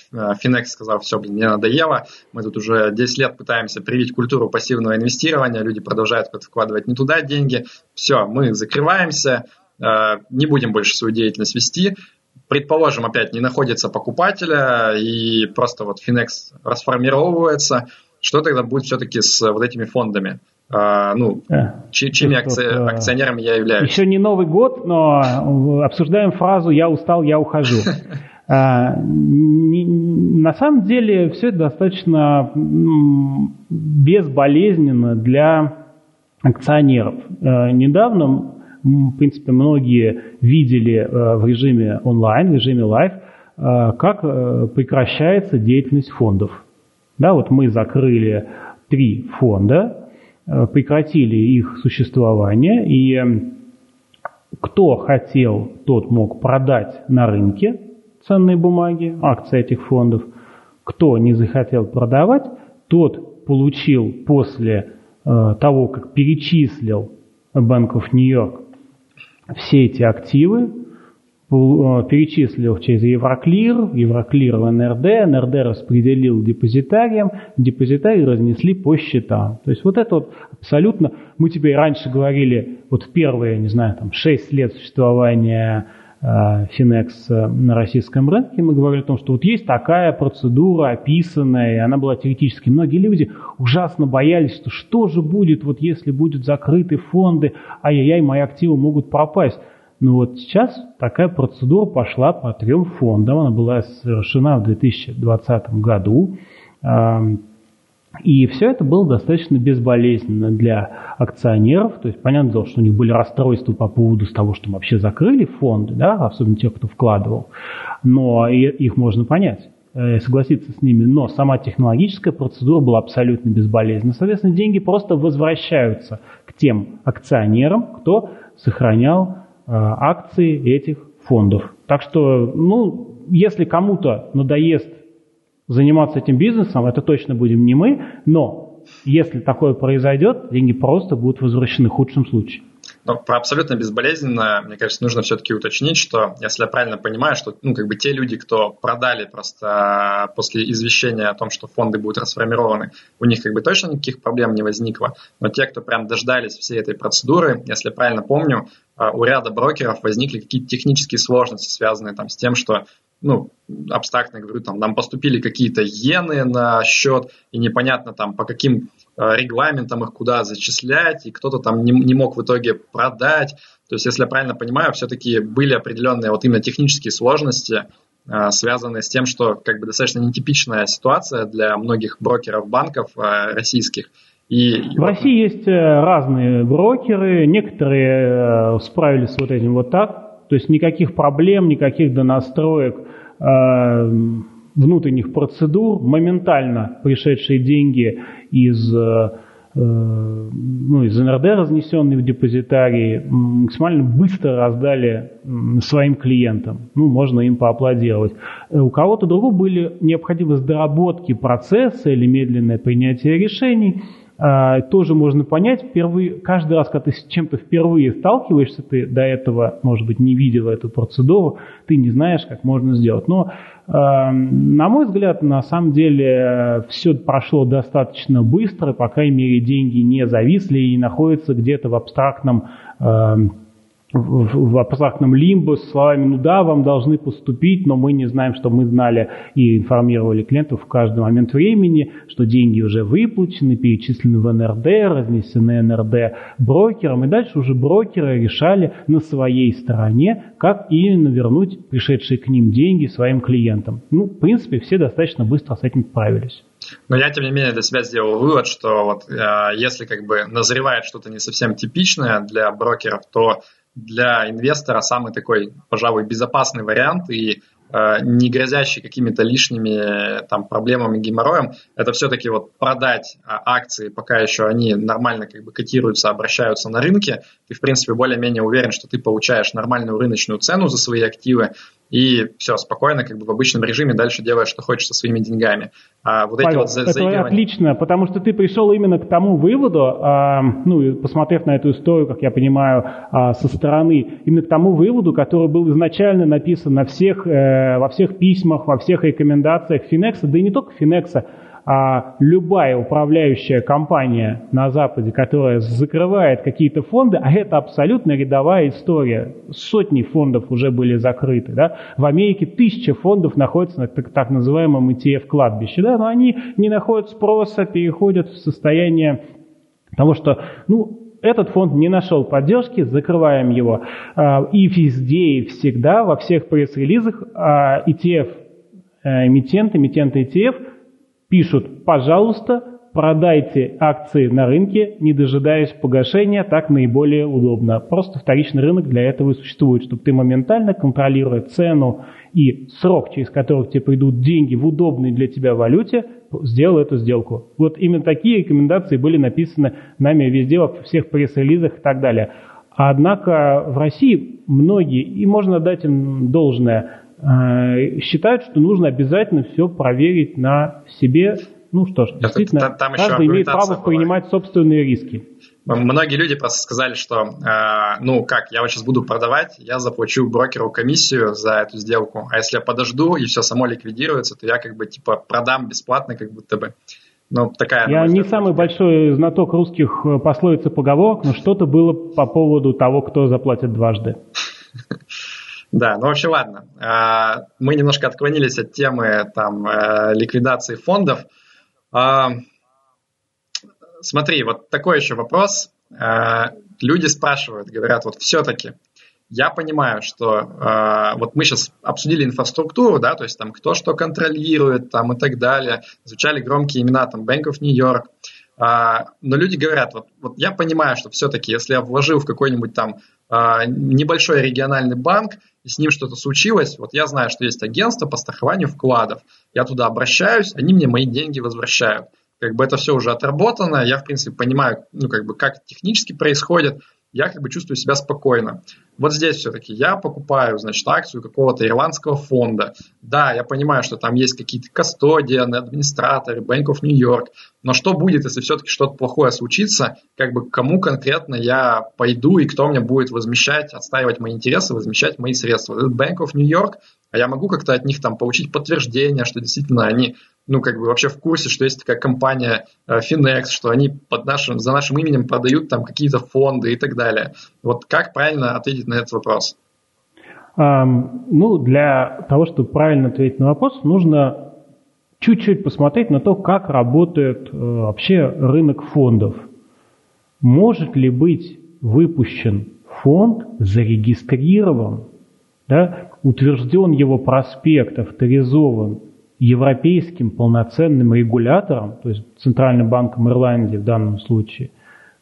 [SPEAKER 1] Финекс сказал, все, блин, мне надоело, мы тут уже 10 лет пытаемся привить культуру пассивного инвестирования, люди продолжают вкладывать не туда деньги, все, мы закрываемся, э, не будем больше свою деятельность вести, предположим, опять не находится покупателя, и просто вот Finex расформировывается, что тогда будет все-таки с вот этими фондами? А, ну, а, чьими акци... Э, акционерами я являюсь?
[SPEAKER 2] Еще не Новый год, но обсуждаем фразу «я устал, я ухожу». А, на самом деле все это достаточно безболезненно для акционеров. А, недавно в принципе, многие видели э, в режиме онлайн, в режиме live, э, как э, прекращается деятельность фондов. Да, вот мы закрыли три фонда, прекратили их существование, и кто хотел, тот мог продать на рынке ценные бумаги, акции этих фондов. Кто не захотел продавать, тот получил после того, как перечислил New York все эти активы, э, перечислил через Евроклир, Евроклир в НРД, НРД распределил депозитариям, депозитарии разнесли по счетам. То есть вот это вот абсолютно, мы теперь раньше говорили, вот первые, не знаю, там 6 лет существования Финекс э, на российском рынке, мы говорили о том, что вот есть такая процедура описанная, и она была теоретически. Многие люди ужасно боялись, что что же будет, вот если будут закрыты фонды, ай-яй-яй, мои активы могут пропасть. Но вот сейчас такая процедура пошла по трем фондам, она была совершена в 2020 году. И все это было достаточно безболезненно для акционеров. То есть, понятное дело, что у них были расстройства по поводу того, что вообще закрыли фонды, да, особенно тех, кто вкладывал. Но их можно понять э, согласиться с ними, но сама технологическая процедура была абсолютно безболезненна. Соответственно, деньги просто возвращаются к тем акционерам, кто сохранял акции этих фондов. Так что, ну, если кому-то надоест заниматься этим бизнесом, это точно будем не мы, но если такое произойдет, деньги просто будут возвращены в худшем случае.
[SPEAKER 1] Но про абсолютно безболезненно, мне кажется, нужно все-таки уточнить, что, если я правильно понимаю, что ну, как бы те люди, кто продали просто после извещения о том, что фонды будут расформированы, у них как бы точно никаких проблем не возникло. Но те, кто прям дождались всей этой процедуры, если я правильно помню, а, у ряда брокеров возникли какие-то технические сложности, связанные там с тем, что ну, абстрактно говорю, там, нам поступили какие-то иены на счет, и непонятно там по каким э, регламентам их куда зачислять, и кто-то там не, не мог в итоге продать. То есть, если я правильно понимаю, все-таки были определенные вот именно технические сложности, э, связанные с тем, что как бы достаточно нетипичная ситуация для многих брокеров банков э, российских.
[SPEAKER 2] И, в России есть разные брокеры, некоторые справились с вот этим вот так, то есть никаких проблем, никаких донастроек Э, внутренних процедур, моментально пришедшие деньги из, э, ну, из НРД, разнесенные в депозитарии, максимально быстро раздали своим клиентам. Ну, можно им поаплодировать. Э, у кого-то другого были необходимы доработки процесса или медленное принятие решений. А, тоже можно понять, впервые, каждый раз, когда ты с чем-то впервые сталкиваешься, ты до этого, может быть, не видел эту процедуру, ты не знаешь, как можно сделать. Но, а, на мой взгляд, на самом деле все прошло достаточно быстро, по крайней мере, деньги не зависли и находятся где-то в абстрактном а, в, абстрактном лимбо с словами «ну да, вам должны поступить, но мы не знаем, что мы знали и информировали клиентов в каждый момент времени, что деньги уже выплачены, перечислены в НРД, разнесены НРД брокерам, и дальше уже брокеры решали на своей стороне, как именно вернуть пришедшие к ним деньги своим клиентам. Ну, в принципе, все достаточно быстро с этим справились.
[SPEAKER 1] Но я, тем не менее, для себя сделал вывод, что вот э, если как бы назревает что-то не совсем типичное для брокеров, то для инвестора самый такой, пожалуй, безопасный вариант и э, не грозящий какими-то лишними там, проблемами, геморроем, это все-таки вот продать а, акции, пока еще они нормально как бы котируются, обращаются на рынке, ты, в принципе, более-менее уверен, что ты получаешь нормальную рыночную цену за свои активы, и все, спокойно, как бы в обычном режиме дальше делаешь, что хочешь со своими деньгами.
[SPEAKER 2] А вот Павел, эти вот за, это заигрывания... отлично, потому что ты пришел именно к тому выводу, а, ну, посмотрев на эту историю, как я понимаю, а, со стороны, именно к тому выводу, который был изначально написан на всех, э, во всех письмах, во всех рекомендациях Финекса, да и не только Финекса, а любая управляющая компания на Западе, которая закрывает какие-то фонды, а это абсолютно рядовая история. Сотни фондов уже были закрыты. Да? В Америке тысячи фондов находятся на так, так называемом ETF-кладбище, да? но они не находят спроса, переходят в состояние того, что ну, этот фонд не нашел поддержки, закрываем его. А, и везде, и всегда, во всех пресс-релизах а, ETF, э, эмитент, эмитент ETF – пишут, пожалуйста, продайте акции на рынке, не дожидаясь погашения, так наиболее удобно. Просто вторичный рынок для этого и существует, чтобы ты моментально, контролируя цену и срок, через который тебе придут деньги в удобной для тебя валюте, сделал эту сделку. Вот именно такие рекомендации были написаны нами везде, во всех пресс-релизах и так далее. Однако в России многие, и можно дать им должное, считают, что нужно обязательно все проверить на себе. Ну что ж, действительно, там, там каждый имеет право была. принимать собственные риски.
[SPEAKER 1] Многие люди просто сказали, что, э, ну как, я вот сейчас буду продавать, я заплачу брокеру комиссию за эту сделку, а если я подожду и все само ликвидируется, то я как бы типа продам бесплатно, как будто бы.
[SPEAKER 2] Ну, такая, я не самый большой знаток русских э, пословиц и поговорок, но что-то было по поводу того, кто заплатит дважды.
[SPEAKER 1] Да, ну вообще ладно. А, мы немножко отклонились от темы там, э, ликвидации фондов. А, смотри, вот такой еще вопрос. А, люди спрашивают, говорят, вот все-таки я понимаю, что вот мы сейчас обсудили инфраструктуру, да, то есть там кто что контролирует там и так далее, изучали громкие имена там Bank of New York, но люди говорят, вот, вот я понимаю, что все-таки, если я вложил в какой-нибудь там небольшой региональный банк, и с ним что-то случилось, вот я знаю, что есть агентство по страхованию вкладов. Я туда обращаюсь, они мне мои деньги возвращают. Как бы это все уже отработано, я, в принципе, понимаю, ну, как бы, как технически происходит, я как бы чувствую себя спокойно. Вот здесь все-таки я покупаю, значит, акцию какого-то ирландского фонда. Да, я понимаю, что там есть какие-то кастодианы, администраторы, Bank of New York, но что будет, если все-таки что-то плохое случится, как бы кому конкретно я пойду и кто мне будет возмещать, отстаивать мои интересы, возмещать мои средства. Этот Bank of New York, а я могу как-то от них там получить подтверждение, что действительно они ну, как бы вообще в курсе, что есть такая компания э, Finex, что они под нашим, за нашим именем продают там какие-то фонды и так далее. Вот как правильно ответить на этот вопрос?
[SPEAKER 2] Um, ну, для того, чтобы правильно ответить на вопрос, нужно чуть-чуть посмотреть на то, как работает э, вообще рынок фондов. Может ли быть выпущен фонд, зарегистрирован, да, утвержден его проспект, авторизован европейским полноценным регулятором, то есть Центральным банком Ирландии в данном случае,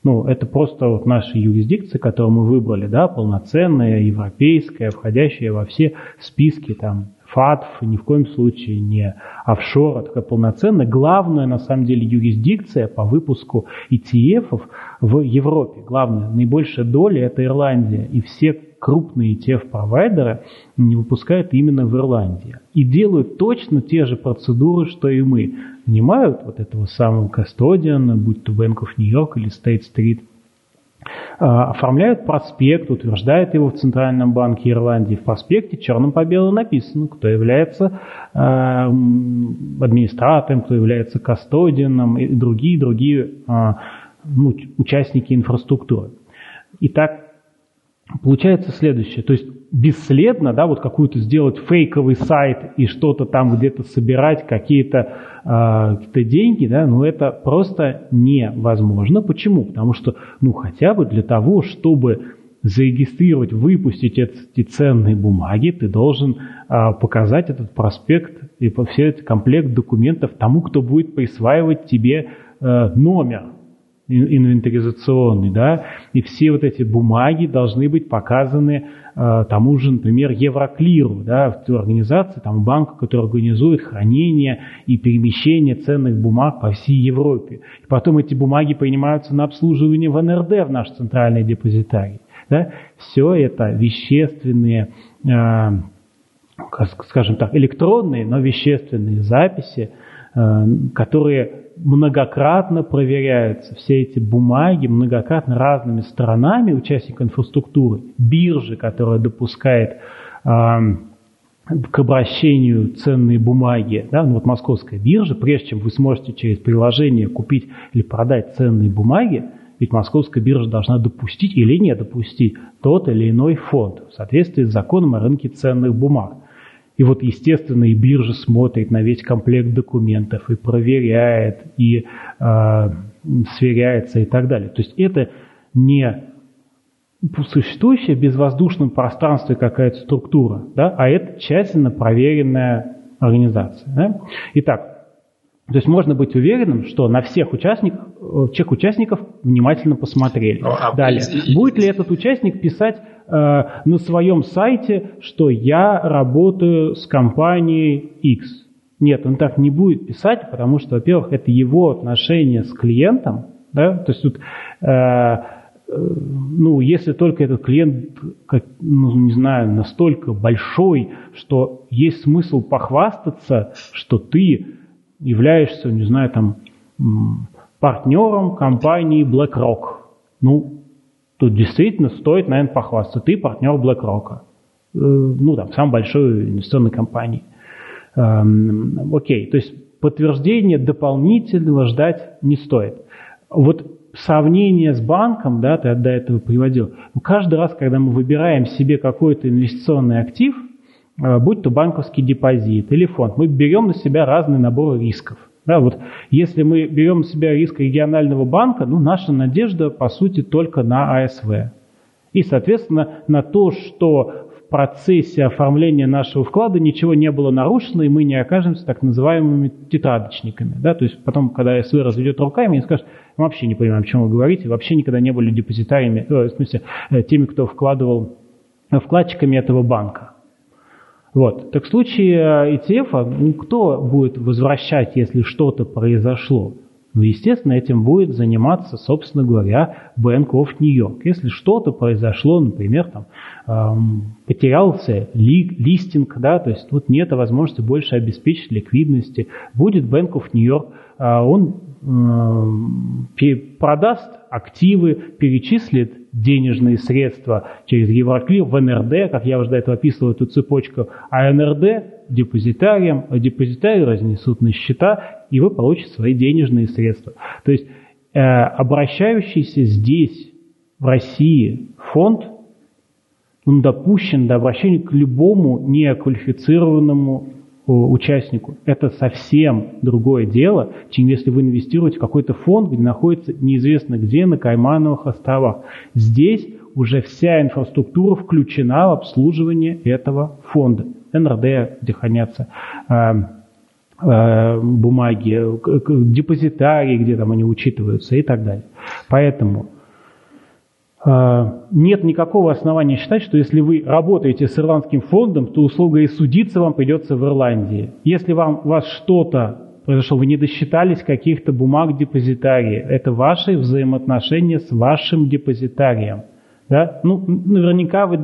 [SPEAKER 2] ну, это просто вот наша юрисдикция, которую мы выбрали, да, полноценная, европейская, входящая во все списки там ФАТФ, ни в коем случае не офшор, а такая полноценная. Главная, на самом деле, юрисдикция по выпуску ETF в Европе. Главная, наибольшая доля – это Ирландия. И все крупные ETF-провайдеры не выпускают именно в Ирландии. И делают точно те же процедуры, что и мы. Нанимают вот этого самого кастодиана, будь то Bank of New York или State Street, а, оформляют проспект, утверждают его в Центральном банке Ирландии. В проспекте черным по белому написано, кто является э, администратором, кто является кастодианом и другие другие э, ну, участники инфраструктуры. Итак, получается следующее. То есть бесследно, да, вот какую-то сделать фейковый сайт и что-то там где-то собирать, какие-то э, какие деньги, да, ну это просто невозможно. Почему? Потому что, ну хотя бы для того, чтобы зарегистрировать, выпустить эти ценные бумаги, ты должен э, показать этот проспект и все этот комплект документов тому, кто будет присваивать тебе э, номер инвентаризационный, да, и все вот эти бумаги должны быть показаны э, тому же, например, Евроклиру, да, в той организации, там банк, который организует хранение и перемещение ценных бумаг по всей Европе. И потом эти бумаги принимаются на обслуживание в НРД, в наш центральный депозитарий. Да. Все это вещественные, э, скажем так, электронные, но вещественные записи, э, которые многократно проверяются все эти бумаги, многократно разными сторонами участников инфраструктуры, биржи, которая допускает э, к обращению ценные бумаги, да, ну вот московская биржа, прежде чем вы сможете через приложение купить или продать ценные бумаги, ведь московская биржа должна допустить или не допустить тот или иной фонд в соответствии с законом о рынке ценных бумаг. И вот, естественно, и биржа смотрит на весь комплект документов и проверяет, и э, сверяется и так далее. То есть это не существующая в безвоздушном пространстве какая-то структура, да, а это тщательно проверенная организация. Да? Итак, то есть можно быть уверенным, что на всех участников, всех участников внимательно посмотрели. Ну, а Далее, будет ли этот участник писать Э, на своем сайте, что я работаю с компанией X. Нет, он так не будет писать, потому что, во-первых, это его отношение с клиентом, да, то есть тут, э, ну, если только этот клиент, как, ну, не знаю, настолько большой, что есть смысл похвастаться, что ты являешься, не знаю, там, партнером компании BlackRock. Ну, Тут действительно стоит, наверное, похвастаться. Ты партнер BlackRock. Э, ну, там, самой большой инвестиционной компании. Эм, окей, то есть подтверждение дополнительного ждать не стоит. Вот сравнение с банком, да, ты до этого приводил, ну, каждый раз, когда мы выбираем себе какой-то инвестиционный актив, э, будь то банковский депозит или фонд, мы берем на себя разный набор рисков. Да, вот если мы берем на себя риск регионального банка, ну, наша надежда, по сути, только на АСВ. И, соответственно, на то, что в процессе оформления нашего вклада ничего не было нарушено, и мы не окажемся так называемыми тетрадочниками. Да? То есть потом, когда АСВ разведет руками и скажет, мы вообще не понимаем, о чем вы говорите, вообще никогда не были депозитариями, э, в смысле, э, теми, кто вкладывал э, вкладчиками этого банка. Вот. Так в случае ETF, а, ну, кто будет возвращать, если что-то произошло? Ну, естественно, этим будет заниматься, собственно говоря, Bank of New York. Если что-то произошло, например, там, эм, потерялся ли, листинг, да, то есть тут нет возможности больше обеспечить ликвидности, будет Bank of New York, э, он э, продаст активы, перечислит денежные средства через Евроклир в НРД, как я уже до этого описывал эту цепочку, а НРД депозитариям, а депозитарии разнесут на счета, и вы получите свои денежные средства. То есть э, обращающийся здесь, в России, фонд, он допущен до обращения к любому неквалифицированному участнику. Это совсем другое дело, чем если вы инвестируете в какой-то фонд, где находится неизвестно где, на Каймановых островах. Здесь уже вся инфраструктура включена в обслуживание этого фонда. НРД, где хранятся э, э, бумаги, депозитарии, где там они учитываются и так далее. Поэтому нет никакого основания считать, что если вы работаете с ирландским фондом, то услуга и судиться вам придется в Ирландии. Если вам, вас что-то произошло, вы не досчитались каких-то бумаг депозитарии, это ваши взаимоотношения с вашим депозитарием. Да? Ну, наверняка вы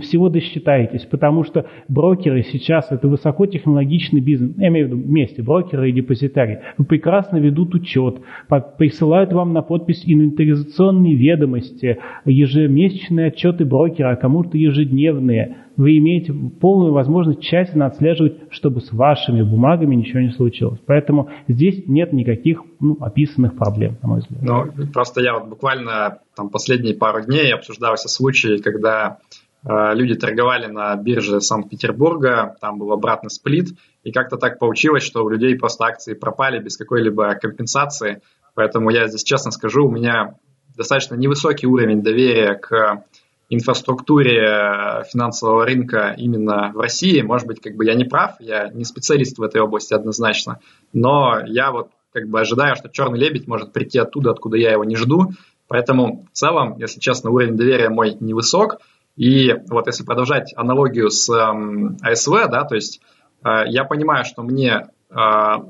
[SPEAKER 2] всего досчитаетесь, потому что брокеры сейчас это высокотехнологичный бизнес. Я имею в виду вместе, брокеры и депозитарии. Прекрасно ведут учет, присылают вам на подпись инвентаризационные ведомости, ежемесячные отчеты брокера, а кому-то ежедневные вы имеете полную возможность тщательно отслеживать, чтобы с вашими бумагами ничего не случилось. Поэтому здесь нет никаких ну, описанных проблем, на мой взгляд.
[SPEAKER 1] Ну, просто я вот буквально там последние пару дней обсуждался случай, когда э, люди торговали на бирже Санкт-Петербурга, там был обратный сплит, и как-то так получилось, что у людей просто акции пропали без какой-либо компенсации. Поэтому я здесь честно скажу, у меня достаточно невысокий уровень доверия к инфраструктуре э, финансового рынка именно в России. Может быть, как бы я не прав, я не специалист в этой области однозначно, но я вот как бы ожидаю, что черный лебедь может прийти оттуда, откуда я его не жду. Поэтому в целом, если честно, уровень доверия мой невысок. И вот если продолжать аналогию с эм, АСВ, да, то есть э, я понимаю, что мне, э,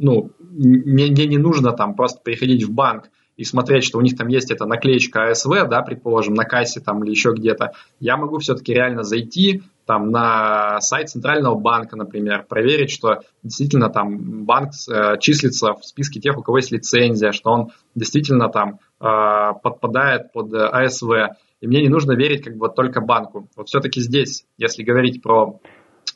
[SPEAKER 1] ну, мне, мне не нужно там просто приходить в банк и смотреть, что у них там есть эта наклеечка АСВ, да, предположим, на кассе там или еще где-то, я могу все-таки реально зайти там на сайт Центрального банка, например, проверить, что действительно там банк э, числится в списке тех, у кого есть лицензия, что он действительно там э, подпадает под АСВ. И мне не нужно верить как бы только банку. Вот все-таки здесь, если говорить про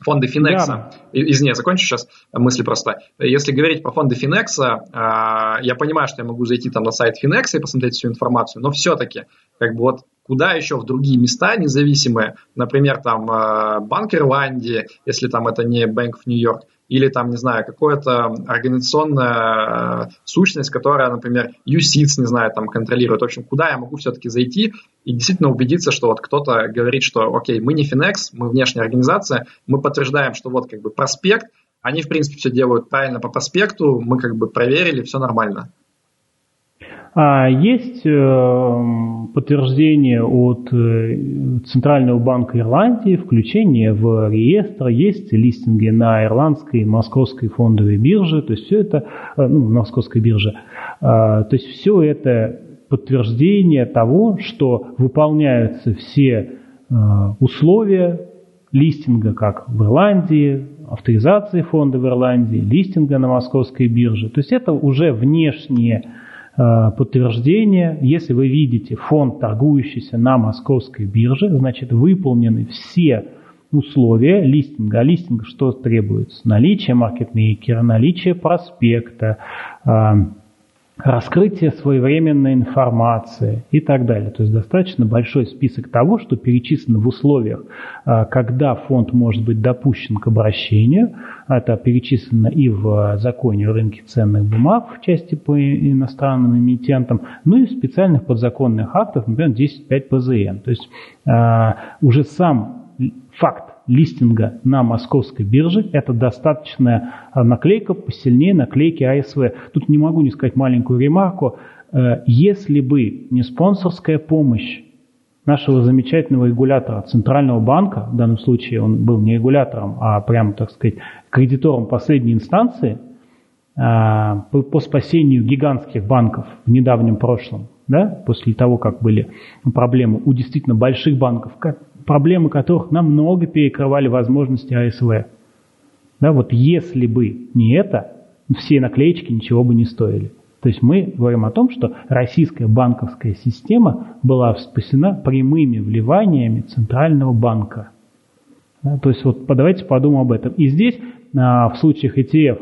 [SPEAKER 1] фонды Финекса. Да. Извини, я закончу сейчас мысли просто. Если говорить про фонды Финекса, а, я понимаю, что я могу зайти там на сайт Финекса и посмотреть всю информацию, но все-таки, как бы вот куда еще в другие места независимые, например, там а, Банк Ирландии, если там это не of New York, или там, не знаю, какая-то организационная э, сущность, которая, например, USITS, не знаю, там контролирует. В общем, куда я могу все-таки зайти и действительно убедиться, что вот кто-то говорит, что, окей, мы не Finex, мы внешняя организация, мы подтверждаем, что вот как бы проспект, они, в принципе, все делают правильно по проспекту, мы как бы проверили, все нормально.
[SPEAKER 2] А есть э, подтверждение от э, Центрального банка Ирландии, включение в реестр, есть листинги на ирландской московской фондовой бирже, то есть все это, э, ну, московской бирже, а, то есть все это подтверждение того, что выполняются все условия листинга, как в Ирландии, авторизации фонда в Ирландии, листинга на московской бирже. То есть это уже внешние подтверждение. Если вы видите фонд, торгующийся на московской бирже, значит выполнены все условия листинга. А листинг что требуется? Наличие маркетмейкера, наличие проспекта, э, раскрытие своевременной информации и так далее. То есть достаточно большой список того, что перечислено в условиях, а, когда фонд может быть допущен к обращению. Это перечислено и в законе о рынке ценных бумаг в части по иностранным эмитентам, ну и в специальных подзаконных актах, например, 10.5 ПЗН. То есть а, уже сам факт листинга на московской бирже. Это достаточная а, наклейка, посильнее наклейки АСВ. Тут не могу не сказать маленькую ремарку. Э, если бы не спонсорская помощь нашего замечательного регулятора Центрального банка, в данном случае он был не регулятором, а прямо, так сказать, кредитором последней инстанции, а, по спасению гигантских банков в недавнем прошлом, да, после того, как были проблемы у действительно больших банков, проблемы которых намного перекрывали возможности АСВ. Да, вот если бы не это, все наклеечки ничего бы не стоили. То есть мы говорим о том, что российская банковская система была спасена прямыми вливаниями Центрального банка. Да, то есть вот давайте подумаем об этом. И здесь а, в случаях ETF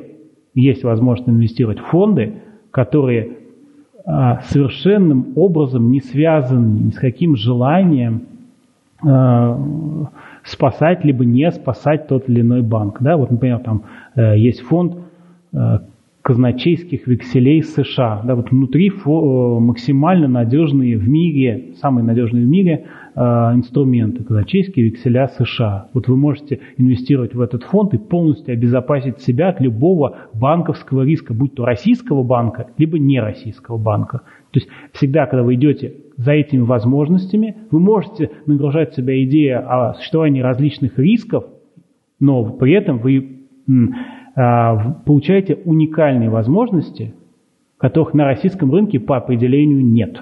[SPEAKER 2] есть возможность инвестировать в фонды, которые а, совершенным образом не связаны ни с каким желанием спасать либо не спасать тот или иной банк. Да? Вот, например, там э, есть фонд э, казначейских векселей США. Да, вот внутри фо, максимально надежные в мире, самые надежные в мире э, инструменты, казначейские векселя США. Вот вы можете инвестировать в этот фонд и полностью обезопасить себя от любого банковского риска, будь то российского банка, либо не российского банка. То есть всегда, когда вы идете за этими возможностями, вы можете нагружать себя идеей о существовании различных рисков, но при этом вы а, получаете уникальные возможности, которых на российском рынке по определению нет.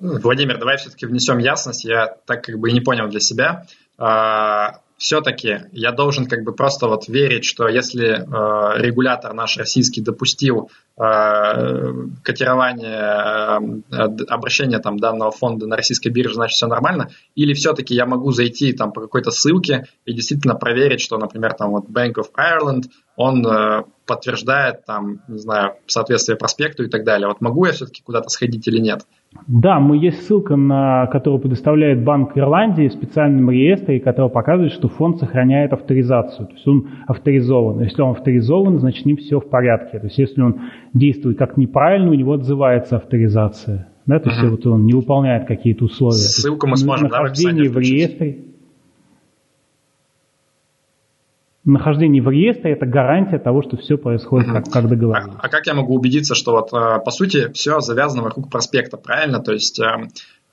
[SPEAKER 1] Владимир, давай все-таки внесем ясность. Я так как бы не понял для себя. А, все-таки я должен как бы просто вот верить, что если э, регулятор наш российский допустил э, котирование, э, обращение там данного фонда на российской бирже, значит все нормально, или все-таки я могу зайти там по какой-то ссылке и действительно проверить, что, например, там вот Bank of Ireland, он э, подтверждает там, не знаю, соответствие проспекту и так далее. Вот могу я все-таки куда-то сходить или нет?
[SPEAKER 2] Да, мы есть ссылка, на которую предоставляет Банк Ирландии в специальном реестре, который показывает, что фонд сохраняет авторизацию. То есть он авторизован. Если он авторизован, значит с ним все в порядке. То есть если он действует как неправильно, у него отзывается авторизация. Да, то есть uh-huh. вот он не выполняет какие-то условия.
[SPEAKER 1] Ссылку мы сможем
[SPEAKER 2] да, в реестре. Нахождение в реестре – это гарантия того, что все происходит, как, как договорились.
[SPEAKER 1] А, а как я могу убедиться, что вот э, по сути все завязано вокруг проспекта, правильно? То есть э,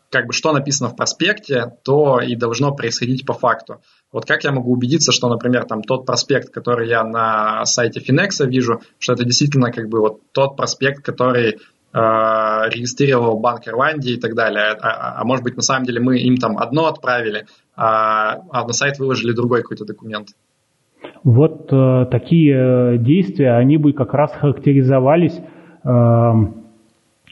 [SPEAKER 1] как бы что написано в проспекте, то и должно происходить по факту. Вот как я могу убедиться, что, например, там тот проспект, который я на сайте Finex вижу, что это действительно как бы вот тот проспект, который э, регистрировал Банк Ирландии и так далее. А, а, а может быть, на самом деле мы им там одно отправили, а, а на сайт выложили другой какой-то документ.
[SPEAKER 2] Вот э, такие э, действия, они бы как раз характеризовались, э,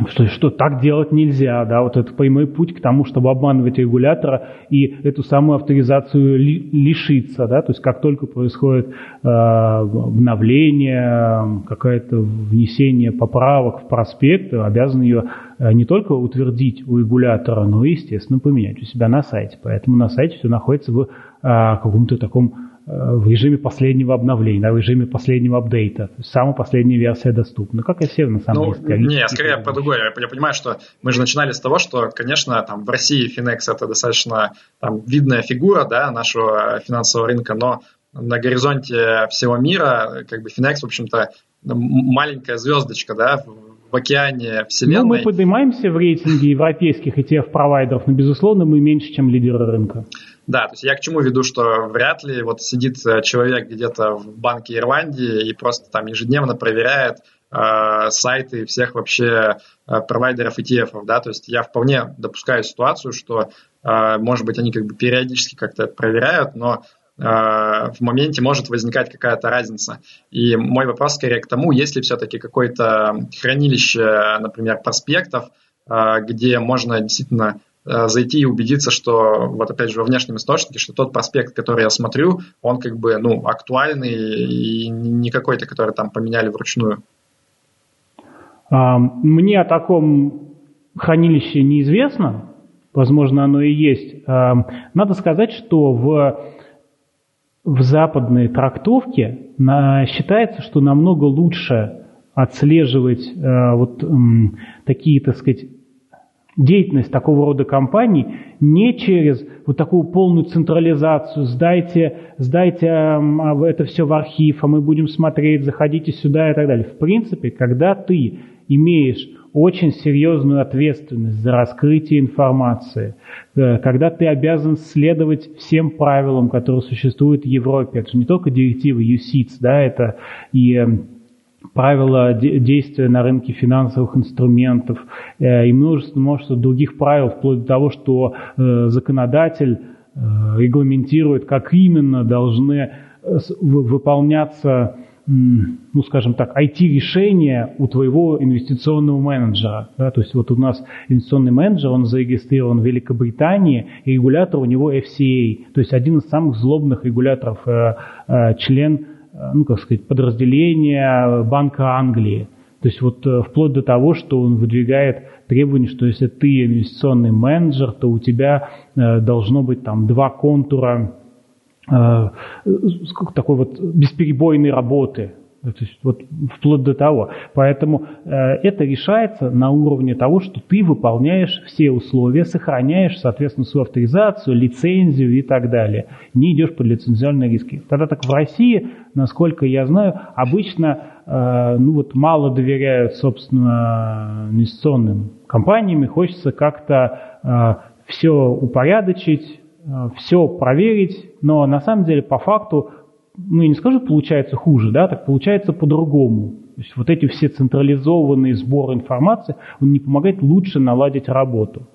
[SPEAKER 2] что, что так делать нельзя, да, вот это прямой путь к тому, чтобы обманывать регулятора и эту самую авторизацию ли, лишиться, да, то есть как только происходит э, обновление, какое-то внесение поправок в проспект, обязан ее э, не только утвердить у регулятора, но и, естественно, поменять у себя на сайте. Поэтому на сайте все находится в э, каком-то таком в режиме последнего обновления, да, в режиме последнего апдейта. То есть самая последняя версия доступна. Как и все, на самом
[SPEAKER 1] ну, деле. Не, скорее по другой. Я понимаю, что мы же начинали с того, что, конечно, там в России Finex это достаточно там, видная фигура да, нашего финансового рынка, но на горизонте всего мира как бы Finex, в общем-то, маленькая звездочка, да, в океане Вселенной. Ну,
[SPEAKER 2] мы поднимаемся в рейтинге европейских ETF-провайдеров, но, безусловно, мы меньше, чем лидеры рынка.
[SPEAKER 1] Да, то есть я к чему веду, что вряд ли вот сидит э, человек где-то в банке Ирландии и просто там ежедневно проверяет э, сайты всех вообще э, провайдеров ETF, да, то есть я вполне допускаю ситуацию, что, э, может быть, они как бы периодически как-то проверяют, но э, в моменте может возникать какая-то разница. И мой вопрос скорее к тому, есть ли все-таки какое-то хранилище, например, проспектов, э, где можно действительно зайти и убедиться, что вот опять же во внешнем источнике, что тот проспект, который я смотрю, он как бы ну актуальный и не какой-то, который там поменяли вручную.
[SPEAKER 2] А, мне о таком хранилище неизвестно, возможно, оно и есть. А, надо сказать, что в, в западной трактовке считается, что намного лучше отслеживать э, вот такие, так сказать, деятельность такого рода компаний не через вот такую полную централизацию, сдайте, сдайте а, это все в архив, а мы будем смотреть, заходите сюда и так далее. В принципе, когда ты имеешь очень серьезную ответственность за раскрытие информации, э, когда ты обязан следовать всем правилам, которые существуют в Европе. Это же не только директива UCITS, да, это и правила действия на рынке финансовых инструментов э, и множество, множество других правил, вплоть до того, что э, законодатель э, регламентирует, как именно должны выполняться ну, скажем так, IT-решения у твоего инвестиционного менеджера. Да? То есть вот у нас инвестиционный менеджер, он зарегистрирован в Великобритании, и регулятор у него FCA, то есть один из самых злобных регуляторов, член ну, как сказать, подразделения Банка Англии. То есть вот э, вплоть до того, что он выдвигает требование, что если ты инвестиционный менеджер, то у тебя э, должно быть там два контура такой вот бесперебойной работы. То есть вот вплоть до того. Поэтому э, это решается на уровне того, что ты выполняешь все условия, сохраняешь, соответственно, свою авторизацию, лицензию и так далее. Не идешь под лицензионные риски. Тогда так в России, насколько я знаю, обычно э, ну вот мало доверяют, собственно, инвестиционным компаниям и хочется как-то э, все упорядочить, э, все проверить, но на самом деле по факту ну, я не скажу, получается хуже, да, так получается по-другому. То есть вот эти все централизованные сборы информации, он не помогает лучше наладить работу.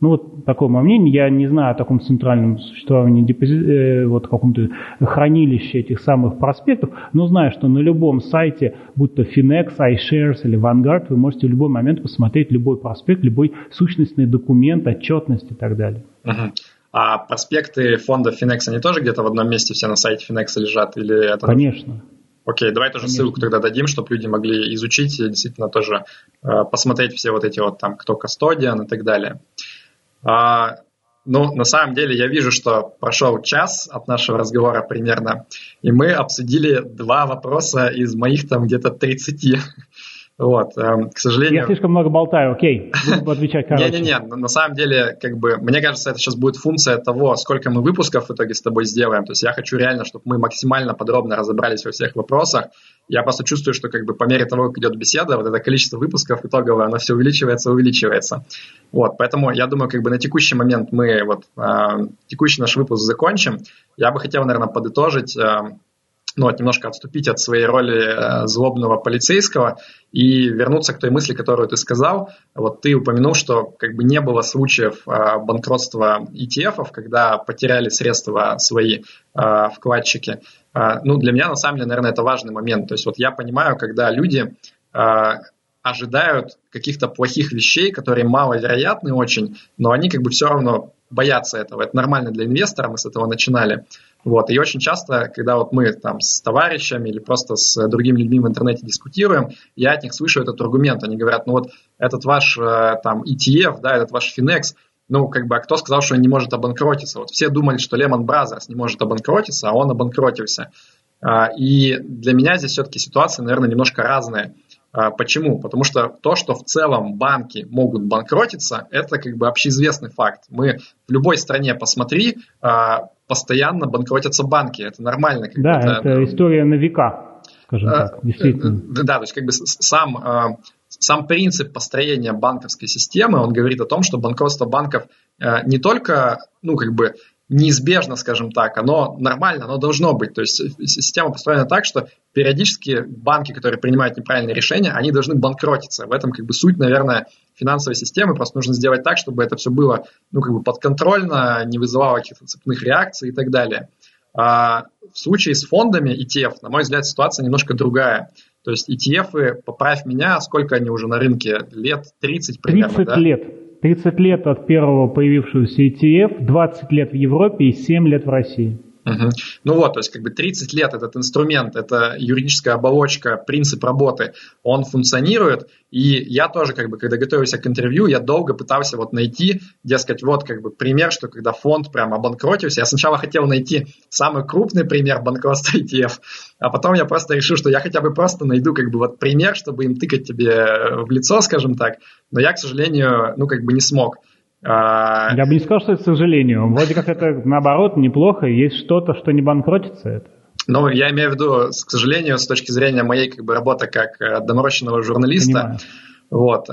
[SPEAKER 2] Ну, вот такое мое мнение. Я не знаю о таком центральном существовании депози... э, вот каком-то хранилище этих самых проспектов, но знаю, что на любом сайте, будь то Finex, iShares или Vanguard, вы можете в любой момент посмотреть любой проспект, любой сущностный документ, отчетность и так далее.
[SPEAKER 1] Uh-huh. А проспекты фонда Finex, они тоже где-то в одном месте все на сайте Finex лежат? Или это...
[SPEAKER 2] Конечно.
[SPEAKER 1] Окей, давай тоже Конечно. ссылку тогда дадим, чтобы люди могли изучить и действительно тоже э, посмотреть все вот эти вот там, кто кастодиан и так далее. А, ну, на самом деле я вижу, что прошел час от нашего разговора примерно, и мы обсудили два вопроса из моих там где-то 30. Вот, эм, к сожалению...
[SPEAKER 2] Я слишком много болтаю, окей, буду отвечать короче.
[SPEAKER 1] Не-не-не, на самом деле, как бы, мне кажется, это сейчас будет функция того, сколько мы выпусков в итоге с тобой сделаем. То есть я хочу реально, чтобы мы максимально подробно разобрались во всех вопросах. Я просто чувствую, что как бы по мере того, как идет беседа, вот это количество выпусков итоговое, оно все увеличивается, увеличивается. Вот, поэтому я думаю, как бы на текущий момент мы вот э, текущий наш выпуск закончим. Я бы хотел, наверное, подытожить э, ну, немножко отступить от своей роли э, злобного полицейского и вернуться к той мысли, которую ты сказал. Вот ты упомянул, что как бы не было случаев э, банкротства ETF, когда потеряли средства свои э, вкладчики. Ну, для меня, на самом деле, наверное, это важный момент. То есть вот я понимаю, когда люди ожидают каких-то плохих вещей, которые маловероятны очень, но они как бы все равно боятся этого. Это нормально для инвестора, мы с этого начинали. Вот. И очень часто, когда вот мы там с товарищами или просто с другими людьми в интернете дискутируем, я от них слышу этот аргумент. Они говорят, ну вот этот ваш э, там ETF, да, этот ваш Finex, ну, как бы, а кто сказал, что он не может обанкротиться? Вот все думали, что Lehman Brothers не может обанкротиться, а он обанкротился. А, и для меня здесь все-таки ситуация, наверное, немножко разная. А, почему? Потому что то, что в целом банки могут банкротиться, это как бы общеизвестный факт. Мы в любой стране посмотри, а, постоянно банкротятся банки. Это нормально.
[SPEAKER 2] да, это, это история на века, скажем а, так, действительно.
[SPEAKER 1] Да, то есть как бы сам, сам принцип построения банковской системы, он говорит о том, что банкротство банков не только, ну, как бы неизбежно, скажем так, оно нормально, оно должно быть. То есть система построена так, что периодически банки, которые принимают неправильные решения, они должны банкротиться. В этом как бы суть, наверное, финансовой системы. Просто нужно сделать так, чтобы это все было ну, как бы подконтрольно, не вызывало каких-то цепных реакций и так далее. А в случае с фондами ETF, на мой взгляд, ситуация немножко другая. То есть ETF, поправь меня, сколько они уже на рынке? Лет 30 примерно,
[SPEAKER 2] 30 да? лет. 30 лет от первого появившегося ETF, 20 лет в Европе и 7 лет в России.
[SPEAKER 1] Ну вот, то есть как бы 30 лет этот инструмент, это юридическая оболочка, принцип работы, он функционирует, и я тоже как бы, когда готовился к интервью, я долго пытался вот найти, дескать, вот как бы пример, что когда фонд прям обанкротился, я сначала хотел найти самый крупный пример банкротства ETF, а потом я просто решил, что я хотя бы просто найду как бы вот пример, чтобы им тыкать тебе в лицо, скажем так, но я, к сожалению, ну как бы не смог.
[SPEAKER 2] А... Я бы не сказал, что это к сожалению. Вроде как это наоборот неплохо, есть что-то, что не банкротится. Это.
[SPEAKER 1] Ну, я имею в виду, к сожалению, с точки зрения моей как бы, работы как э, доморощенного журналиста, Понимаю. Вот.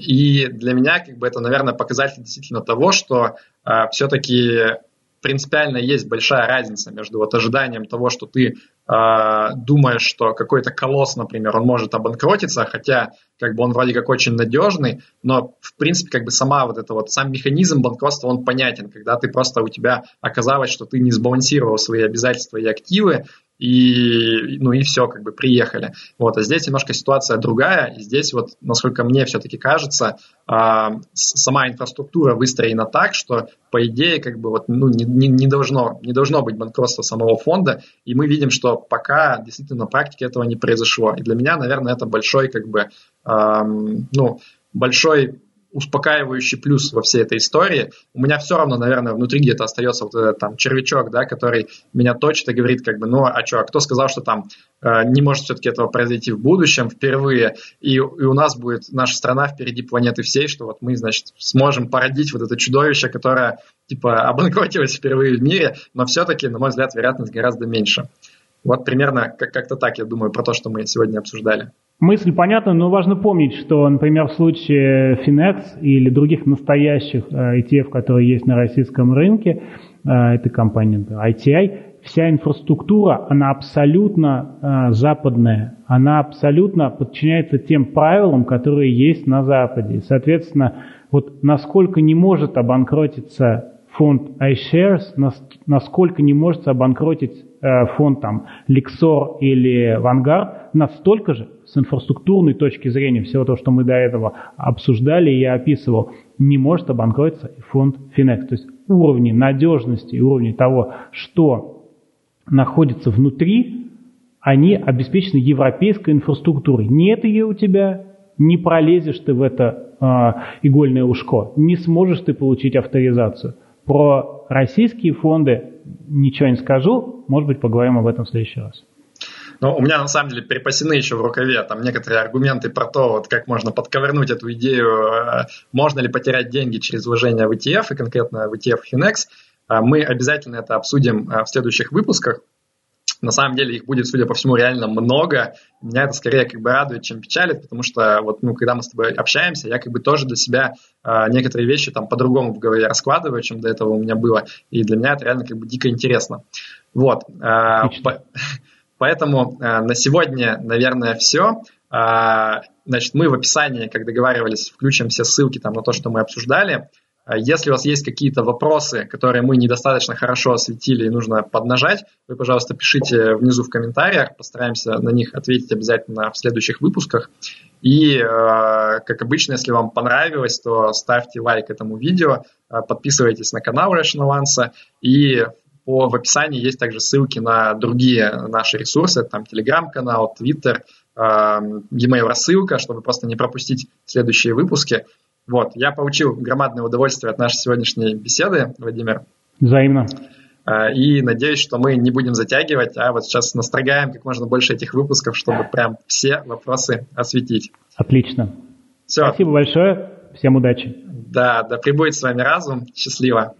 [SPEAKER 1] И для меня как бы, это, наверное, показатель действительно того, что а, все-таки принципиально есть большая разница между вот ожиданием того, что ты э, думаешь, что какой-то колосс, например, он может обанкротиться, хотя как бы он вроде как очень надежный, но в принципе как бы сама вот это вот сам механизм банкротства он понятен, когда ты просто у тебя оказалось, что ты не сбалансировал свои обязательства и активы, и, ну и все, как бы приехали. Вот, а здесь немножко ситуация другая, и здесь вот, насколько мне все-таки кажется, э, сама инфраструктура выстроена так, что, по идее, как бы вот, ну, не, не, не, должно, не должно быть банкротства самого фонда, и мы видим, что пока действительно на практике этого не произошло. И для меня, наверное, это большой, как бы, э, ну, большой успокаивающий плюс во всей этой истории. У меня все равно, наверное, внутри где-то остается вот этот там червячок, да, который меня точит и говорит, как бы, ну, а что, а кто сказал, что там э, не может все-таки этого произойти в будущем впервые, и, и у нас будет наша страна впереди планеты всей, что вот мы, значит, сможем породить вот это чудовище, которое, типа, обанкротилось впервые в мире, но все-таки, на мой взгляд, вероятность гораздо меньше. Вот примерно как-то так, я думаю, про то, что мы сегодня обсуждали.
[SPEAKER 2] Мысль понятна, но важно помнить, что, например, в случае Finex или других настоящих э, ETF, которые есть на российском рынке, э, этой компании ITI, вся инфраструктура, она абсолютно э, западная, она абсолютно подчиняется тем правилам, которые есть на Западе. соответственно, вот насколько не может обанкротиться фонд iShares, насколько не может обанкротить э, фонд там Lexor или Vanguard, настолько же с инфраструктурной точки зрения, всего того, что мы до этого обсуждали и я описывал, не может обанкротиться фонд Finex. То есть уровни надежности уровни того, что находится внутри, они обеспечены европейской инфраструктурой. Нет ее у тебя, не пролезешь ты в это э, игольное ушко, не сможешь ты получить авторизацию. Про российские фонды ничего не скажу, может быть, поговорим об этом в следующий раз.
[SPEAKER 1] Но у меня на самом деле припасены еще в рукаве там некоторые аргументы про то, вот как можно подковырнуть эту идею, э, можно ли потерять деньги через вложение в ETF, и конкретно в ETF Finex. Э, мы обязательно это обсудим э, в следующих выпусках. На самом деле их будет, судя по всему, реально много. Меня это скорее как бы радует, чем печалит, потому что вот, ну, когда мы с тобой общаемся, я как бы тоже для себя э, некоторые вещи там по-другому в голове раскладываю, чем до этого у меня было. И для меня это реально как бы дико интересно. Вот. Э, по, поэтому э, на сегодня, наверное, все. Э, значит, мы в описании, как договаривались, включим все ссылки там на то, что мы обсуждали. А если у вас есть какие-то вопросы, которые мы недостаточно хорошо осветили и нужно поднажать, вы, пожалуйста, пишите внизу в комментариях, постараемся на них ответить обязательно в следующих выпусках. И, э, как обычно, если вам понравилось, то ставьте лайк этому видео, э, подписывайтесь на канал Rational Answer, и по, в описании есть также ссылки на другие наши ресурсы, там телеграм-канал, твиттер, э, e-mail рассылка, чтобы просто не пропустить следующие выпуски. Вот, я получил громадное удовольствие от нашей сегодняшней беседы, Владимир.
[SPEAKER 2] Взаимно.
[SPEAKER 1] А, и надеюсь, что мы не будем затягивать, а вот сейчас настрогаем как можно больше этих выпусков, чтобы прям все вопросы осветить.
[SPEAKER 2] Отлично. Все. Спасибо большое. Всем удачи.
[SPEAKER 1] Да, да пребудет с вами разум. Счастливо.